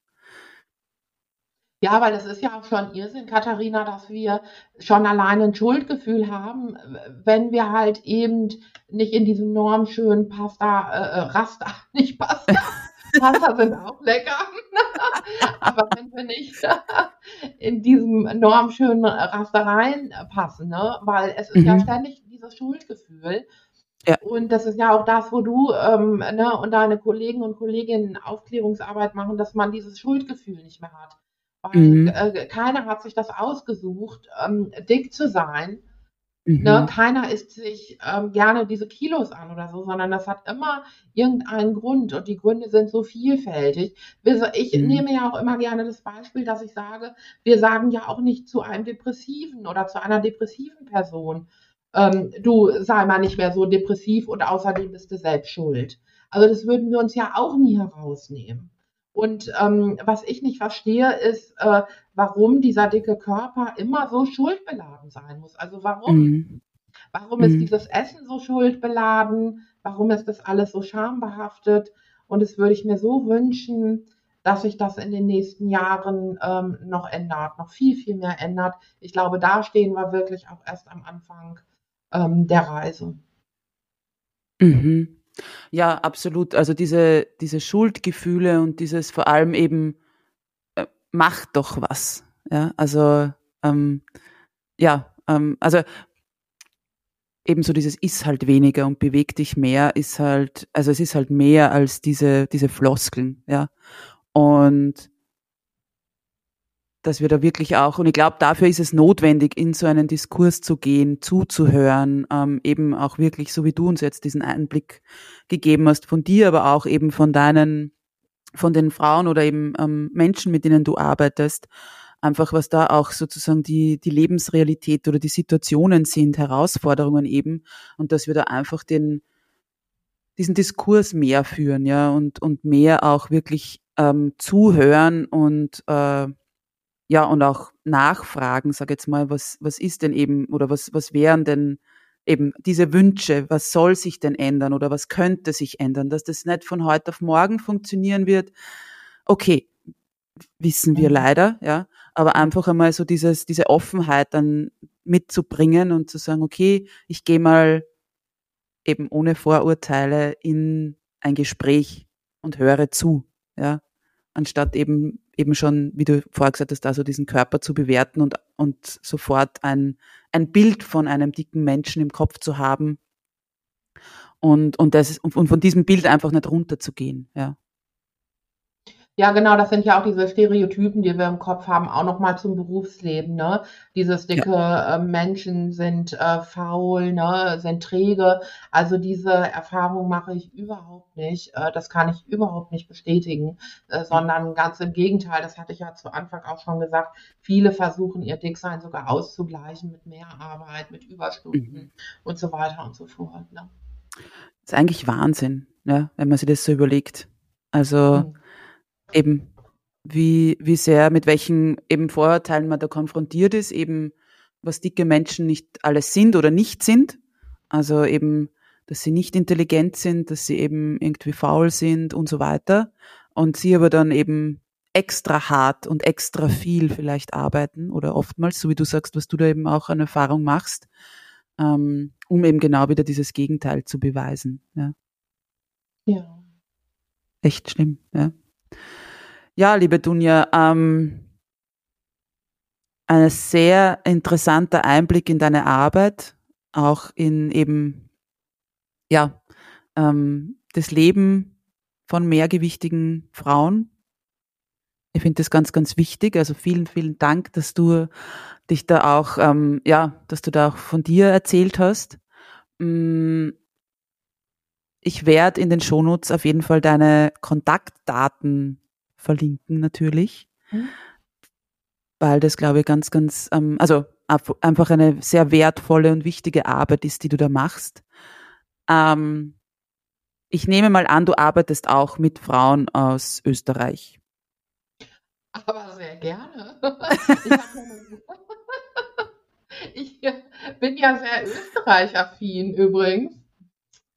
Speaker 2: Ja, weil es ist ja auch schon Irrsinn, Katharina, dass wir schon alleine ein Schuldgefühl haben, wenn wir halt eben nicht in diesem normschönen Pasta, äh, äh Raster, nicht Pasta, Pasta sind auch lecker. Aber wenn wir nicht in diesem normschönen Raster reinpassen, ne? weil es ist mhm. ja ständig dieses Schuldgefühl. Ja. Und das ist ja auch das, wo du ähm, ne, und deine Kollegen und Kolleginnen Aufklärungsarbeit machen, dass man dieses Schuldgefühl nicht mehr hat. Weil mhm. äh, keiner hat sich das ausgesucht, ähm, dick zu sein Ne, mhm. Ne, keiner isst sich ähm, gerne diese Kilos an oder so, sondern das hat immer irgendeinen Grund und die Gründe sind so vielfältig. Ich mhm. nehme ja auch immer gerne das Beispiel, dass ich sage, wir sagen ja auch nicht zu einem Depressiven oder zu einer depressiven Person, ähm, du sei mal nicht mehr so depressiv und außerdem bist du selbst schuld. Also das würden wir uns ja auch nie herausnehmen. Und ähm, was ich nicht verstehe, ist, äh, warum dieser dicke Körper immer so schuldbeladen sein muss. Also warum? Mhm. Warum ist mhm. dieses Essen so schuldbeladen? Warum ist das alles so schambehaftet? Und es würde ich mir so wünschen, dass sich das in den nächsten Jahren ähm, noch ändert, noch viel, viel mehr ändert. Ich glaube, da stehen wir wirklich auch erst am Anfang ähm, der Reise.
Speaker 1: Mhm. Ja, absolut. Also diese, diese Schuldgefühle und dieses vor allem eben, äh, macht doch was. Ja, also, ähm, ja, ähm, also eben so dieses ist halt weniger und bewegt dich mehr ist halt, also es ist halt mehr als diese, diese Floskeln, ja. Und dass wir da wirklich auch, und ich glaube, dafür ist es notwendig, in so einen Diskurs zu gehen, zuzuhören, ähm, eben auch wirklich, so wie du uns jetzt diesen Einblick gegeben hast, von dir, aber auch eben von deinen, von den Frauen oder eben ähm, Menschen, mit denen du arbeitest, einfach was da auch sozusagen die, die Lebensrealität oder die Situationen sind, Herausforderungen eben, und dass wir da einfach den, diesen Diskurs mehr führen, ja, und, und mehr auch wirklich ähm, zuhören und äh, ja, und auch nachfragen, sag jetzt mal, was, was ist denn eben oder was, was wären denn eben diese Wünsche, was soll sich denn ändern oder was könnte sich ändern, dass das nicht von heute auf morgen funktionieren wird. Okay, wissen wir mhm. leider, ja, aber einfach einmal so dieses, diese Offenheit dann mitzubringen und zu sagen, okay, ich gehe mal eben ohne Vorurteile in ein Gespräch und höre zu, ja, anstatt eben eben schon, wie du vorher gesagt hast, also diesen Körper zu bewerten und, und sofort ein, ein Bild von einem dicken Menschen im Kopf zu haben und, und, das, und von diesem Bild einfach nicht runterzugehen, ja.
Speaker 2: Ja, genau, das sind ja auch diese Stereotypen, die wir im Kopf haben, auch noch mal zum Berufsleben, ne? Dieses
Speaker 1: Ja.
Speaker 2: dicke, äh, Menschen sind, äh, faul, ne, sind träge. Also, diese Erfahrung mache ich überhaupt nicht. Äh, das kann ich überhaupt nicht bestätigen, äh, sondern ganz im Gegenteil, das hatte ich ja zu Anfang auch schon gesagt, viele versuchen, ihr Dicksein sogar auszugleichen mit mehr Arbeit, mit
Speaker 1: Mhm.
Speaker 2: Überstunden und so weiter und so fort, ne?
Speaker 1: Ist eigentlich Wahnsinn, ja, wenn man sich das so überlegt. Also
Speaker 2: Mhm.
Speaker 1: Eben, wie, wie sehr, mit welchen eben Vorurteilen man da konfrontiert ist, eben was dicke Menschen nicht alles sind oder nicht sind. Also eben, dass sie nicht intelligent sind, dass sie eben irgendwie faul sind und so weiter. Und sie aber dann eben extra hart und extra viel vielleicht arbeiten oder oftmals, so wie du sagst, was du da eben auch an Erfahrung machst, ähm, um eben genau wieder dieses Gegenteil zu beweisen. Ja.
Speaker 2: Ja.
Speaker 1: Echt schlimm, ja. Ja, liebe Dunja, ähm, ein sehr interessanter Einblick in deine Arbeit, auch in eben, ja, ähm, das Leben von mehrgewichtigen Frauen. Ich finde das ganz, ganz wichtig. Also vielen, vielen Dank, dass du dich da auch, ähm, ja, dass du da auch von dir erzählt hast. Mm, Ich werde in den Shownotes auf jeden Fall deine Kontaktdaten verlinken, natürlich,
Speaker 2: Mhm.
Speaker 1: weil das, glaube ich, ganz, ganz, ähm, also einfach eine sehr wertvolle und wichtige Arbeit ist, die du da machst. Ähm, ich nehme mal an, du arbeitest auch mit Frauen aus Österreich.
Speaker 2: Aber sehr gerne. Ich bin ja sehr Österreich-affin übrigens.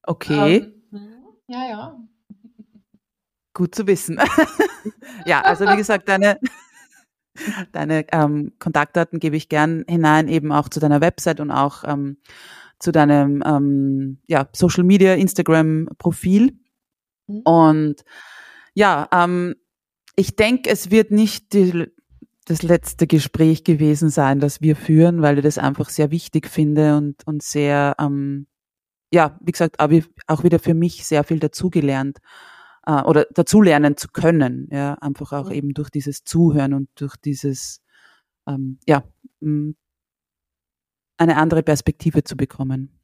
Speaker 1: Okay,
Speaker 2: Ähm, hm, ja, ja.
Speaker 1: Gut zu wissen. ja, also wie gesagt, deine, deine ähm, Kontaktdaten gebe ich gern hinein, eben auch zu deiner Website und auch ähm, zu deinem ähm, ja, Social Media, Instagram-Profil.
Speaker 2: Mhm.
Speaker 1: Und ja, ähm, ich denke, es wird nicht die, das letzte Gespräch gewesen sein, das wir führen, weil ich das einfach sehr wichtig finde und, und sehr, ähm, ja, wie gesagt, auch wieder für mich sehr viel dazugelernt äh, oder dazulernen zu können, ja, einfach auch
Speaker 2: Mhm.
Speaker 1: eben durch dieses Zuhören und durch dieses, ähm, ja, mh, eine andere Perspektive zu bekommen.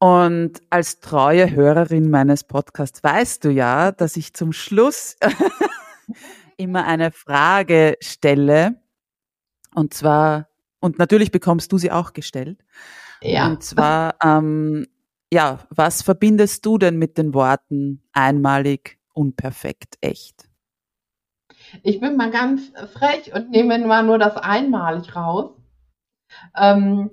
Speaker 1: Und als treue Hörerin meines Podcasts weißt du ja, dass ich zum Schluss immer eine Frage stelle. Und zwar, und natürlich bekommst du sie auch gestellt.
Speaker 2: Ja.
Speaker 1: Und zwar, ähm, ja, was verbindest du denn mit den Worten einmalig, unperfekt, echt?
Speaker 2: Ich bin mal ganz frech und nehme mal nur das einmalig raus, ähm,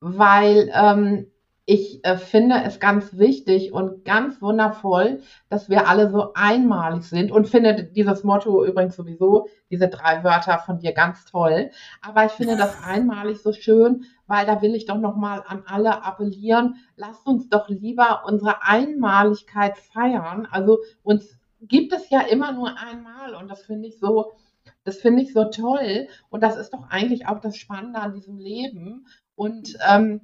Speaker 2: weil ähm, ich äh, finde es ganz wichtig und ganz wundervoll, dass wir alle so einmalig sind und finde dieses Motto übrigens sowieso, diese drei Wörter von dir ganz toll. Aber ich finde das einmalig so schön, weil da will ich doch nochmal an alle appellieren, lasst uns doch lieber unsere Einmaligkeit feiern. Also uns gibt es ja immer nur einmal und das finde ich so, das finde ich so toll und das ist doch eigentlich auch das Spannende an diesem Leben und ähm,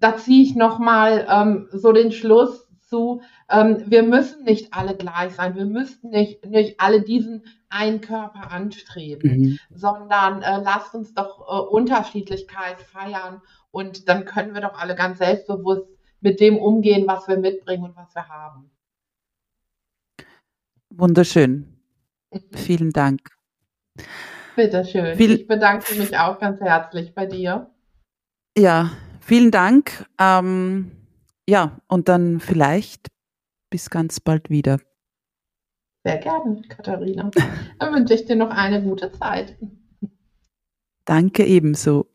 Speaker 2: da ziehe ich nochmal ähm, so den Schluss zu, ähm, wir müssen nicht alle gleich sein, wir müssten nicht, nicht alle diesen einen Körper anstreben,
Speaker 1: Mhm.
Speaker 2: sondern äh, lasst uns doch äh, Unterschiedlichkeit feiern und dann können wir doch alle ganz selbstbewusst mit dem umgehen, was wir mitbringen und was wir haben.
Speaker 1: Wunderschön. Vielen Dank.
Speaker 2: Bitteschön.
Speaker 1: Viel-
Speaker 2: Ich bedanke mich auch ganz herzlich bei dir.
Speaker 1: Ja, vielen Dank. Ähm, ja, und dann vielleicht bis ganz bald wieder.
Speaker 2: Sehr gerne, Katharina. Dann wünsche ich dir noch eine gute Zeit.
Speaker 1: Danke ebenso.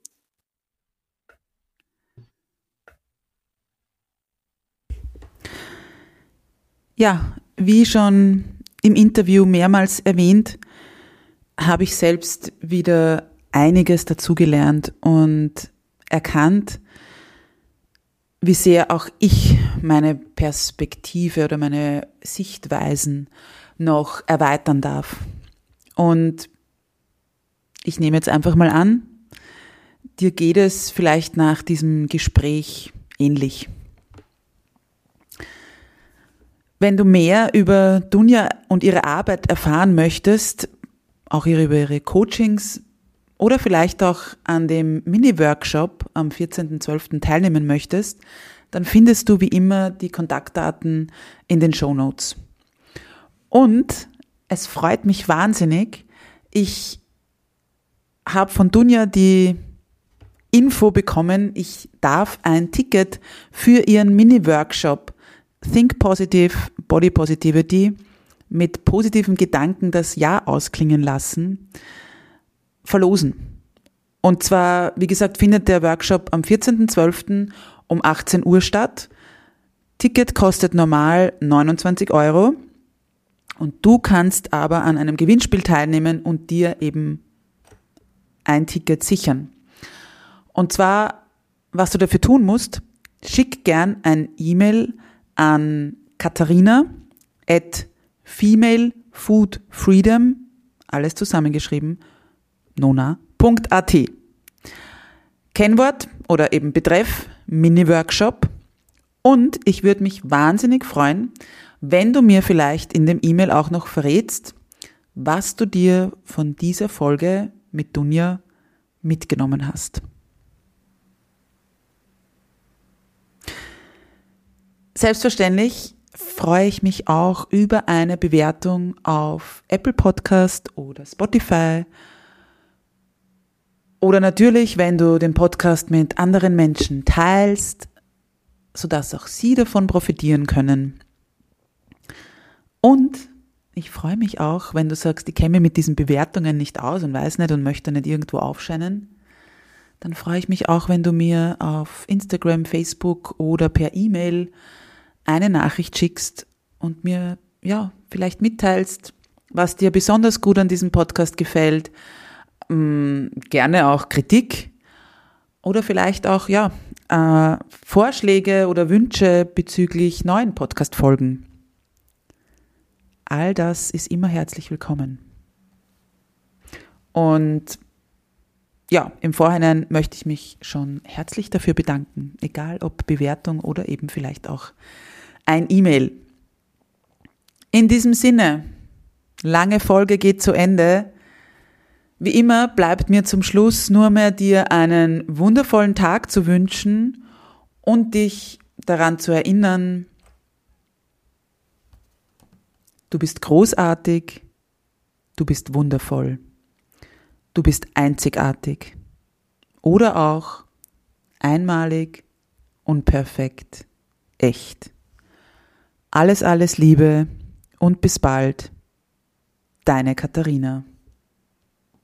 Speaker 1: Ja, wie schon im Interview mehrmals erwähnt, habe ich selbst wieder einiges dazugelernt und erkannt, wie sehr auch ich meine Perspektive oder meine Sichtweisen noch erweitern darf. Und ich nehme jetzt einfach mal an, dir geht es vielleicht nach diesem Gespräch ähnlich. Wenn du mehr über Dunja und ihre Arbeit erfahren möchtest, auch über ihre Coachings oder vielleicht auch an dem Mini-Workshop am 14.12. teilnehmen möchtest, dann findest du wie immer die Kontaktdaten in den Show Notes. Und es freut mich wahnsinnig. Ich habe von Dunja die Info bekommen, ich darf ein Ticket für ihren Mini-Workshop Think Positive Body Positivity mit positiven Gedanken das Jahr ausklingen lassen, verlosen. Und zwar, wie gesagt, findet der Workshop am 14.12. um 18 Uhr statt. Ticket kostet normal 29 Euro. Und du kannst aber an einem Gewinnspiel teilnehmen und dir eben ein Ticket sichern. Und zwar, was du dafür tun musst, schick gern ein E-Mail an Katharina at femalefoodfreedom, alles zusammengeschrieben, nona.at. Kennwort oder eben Betreff Mini-Workshop. Und ich würde mich wahnsinnig freuen, wenn du mir vielleicht in dem E-Mail auch noch verrätst, was du dir von dieser Folge mit Dunja mitgenommen hast. Selbstverständlich freue ich mich auch über eine Bewertung auf Apple Podcast oder Spotify. Oder natürlich, wenn du den Podcast mit anderen Menschen teilst, sodass auch sie davon profitieren können. Und ich freue mich auch, wenn du sagst, ich kenne mich mit diesen Bewertungen nicht aus und weiß nicht und möchte nicht irgendwo aufscheinen. Dann freue ich mich auch, wenn du mir auf Instagram, Facebook oder per E-Mail eine Nachricht schickst und mir, ja, vielleicht mitteilst, was dir besonders gut an diesem Podcast gefällt. Ähm, gerne auch Kritik oder vielleicht auch, ja, äh, Vorschläge oder Wünsche bezüglich neuen Podcast-Folgen. All das ist immer herzlich willkommen. Und ja, im Vorhinein möchte ich mich schon herzlich dafür bedanken, egal ob Bewertung oder eben vielleicht auch ein E-Mail. In diesem Sinne, lange Folge geht zu Ende. Wie immer bleibt mir zum Schluss nur mehr dir einen wundervollen Tag zu wünschen und dich daran zu erinnern, du bist großartig, du bist wundervoll, du bist einzigartig oder auch einmalig, unperfekt, echt. Alles, alles Liebe und bis bald. Deine Katharina.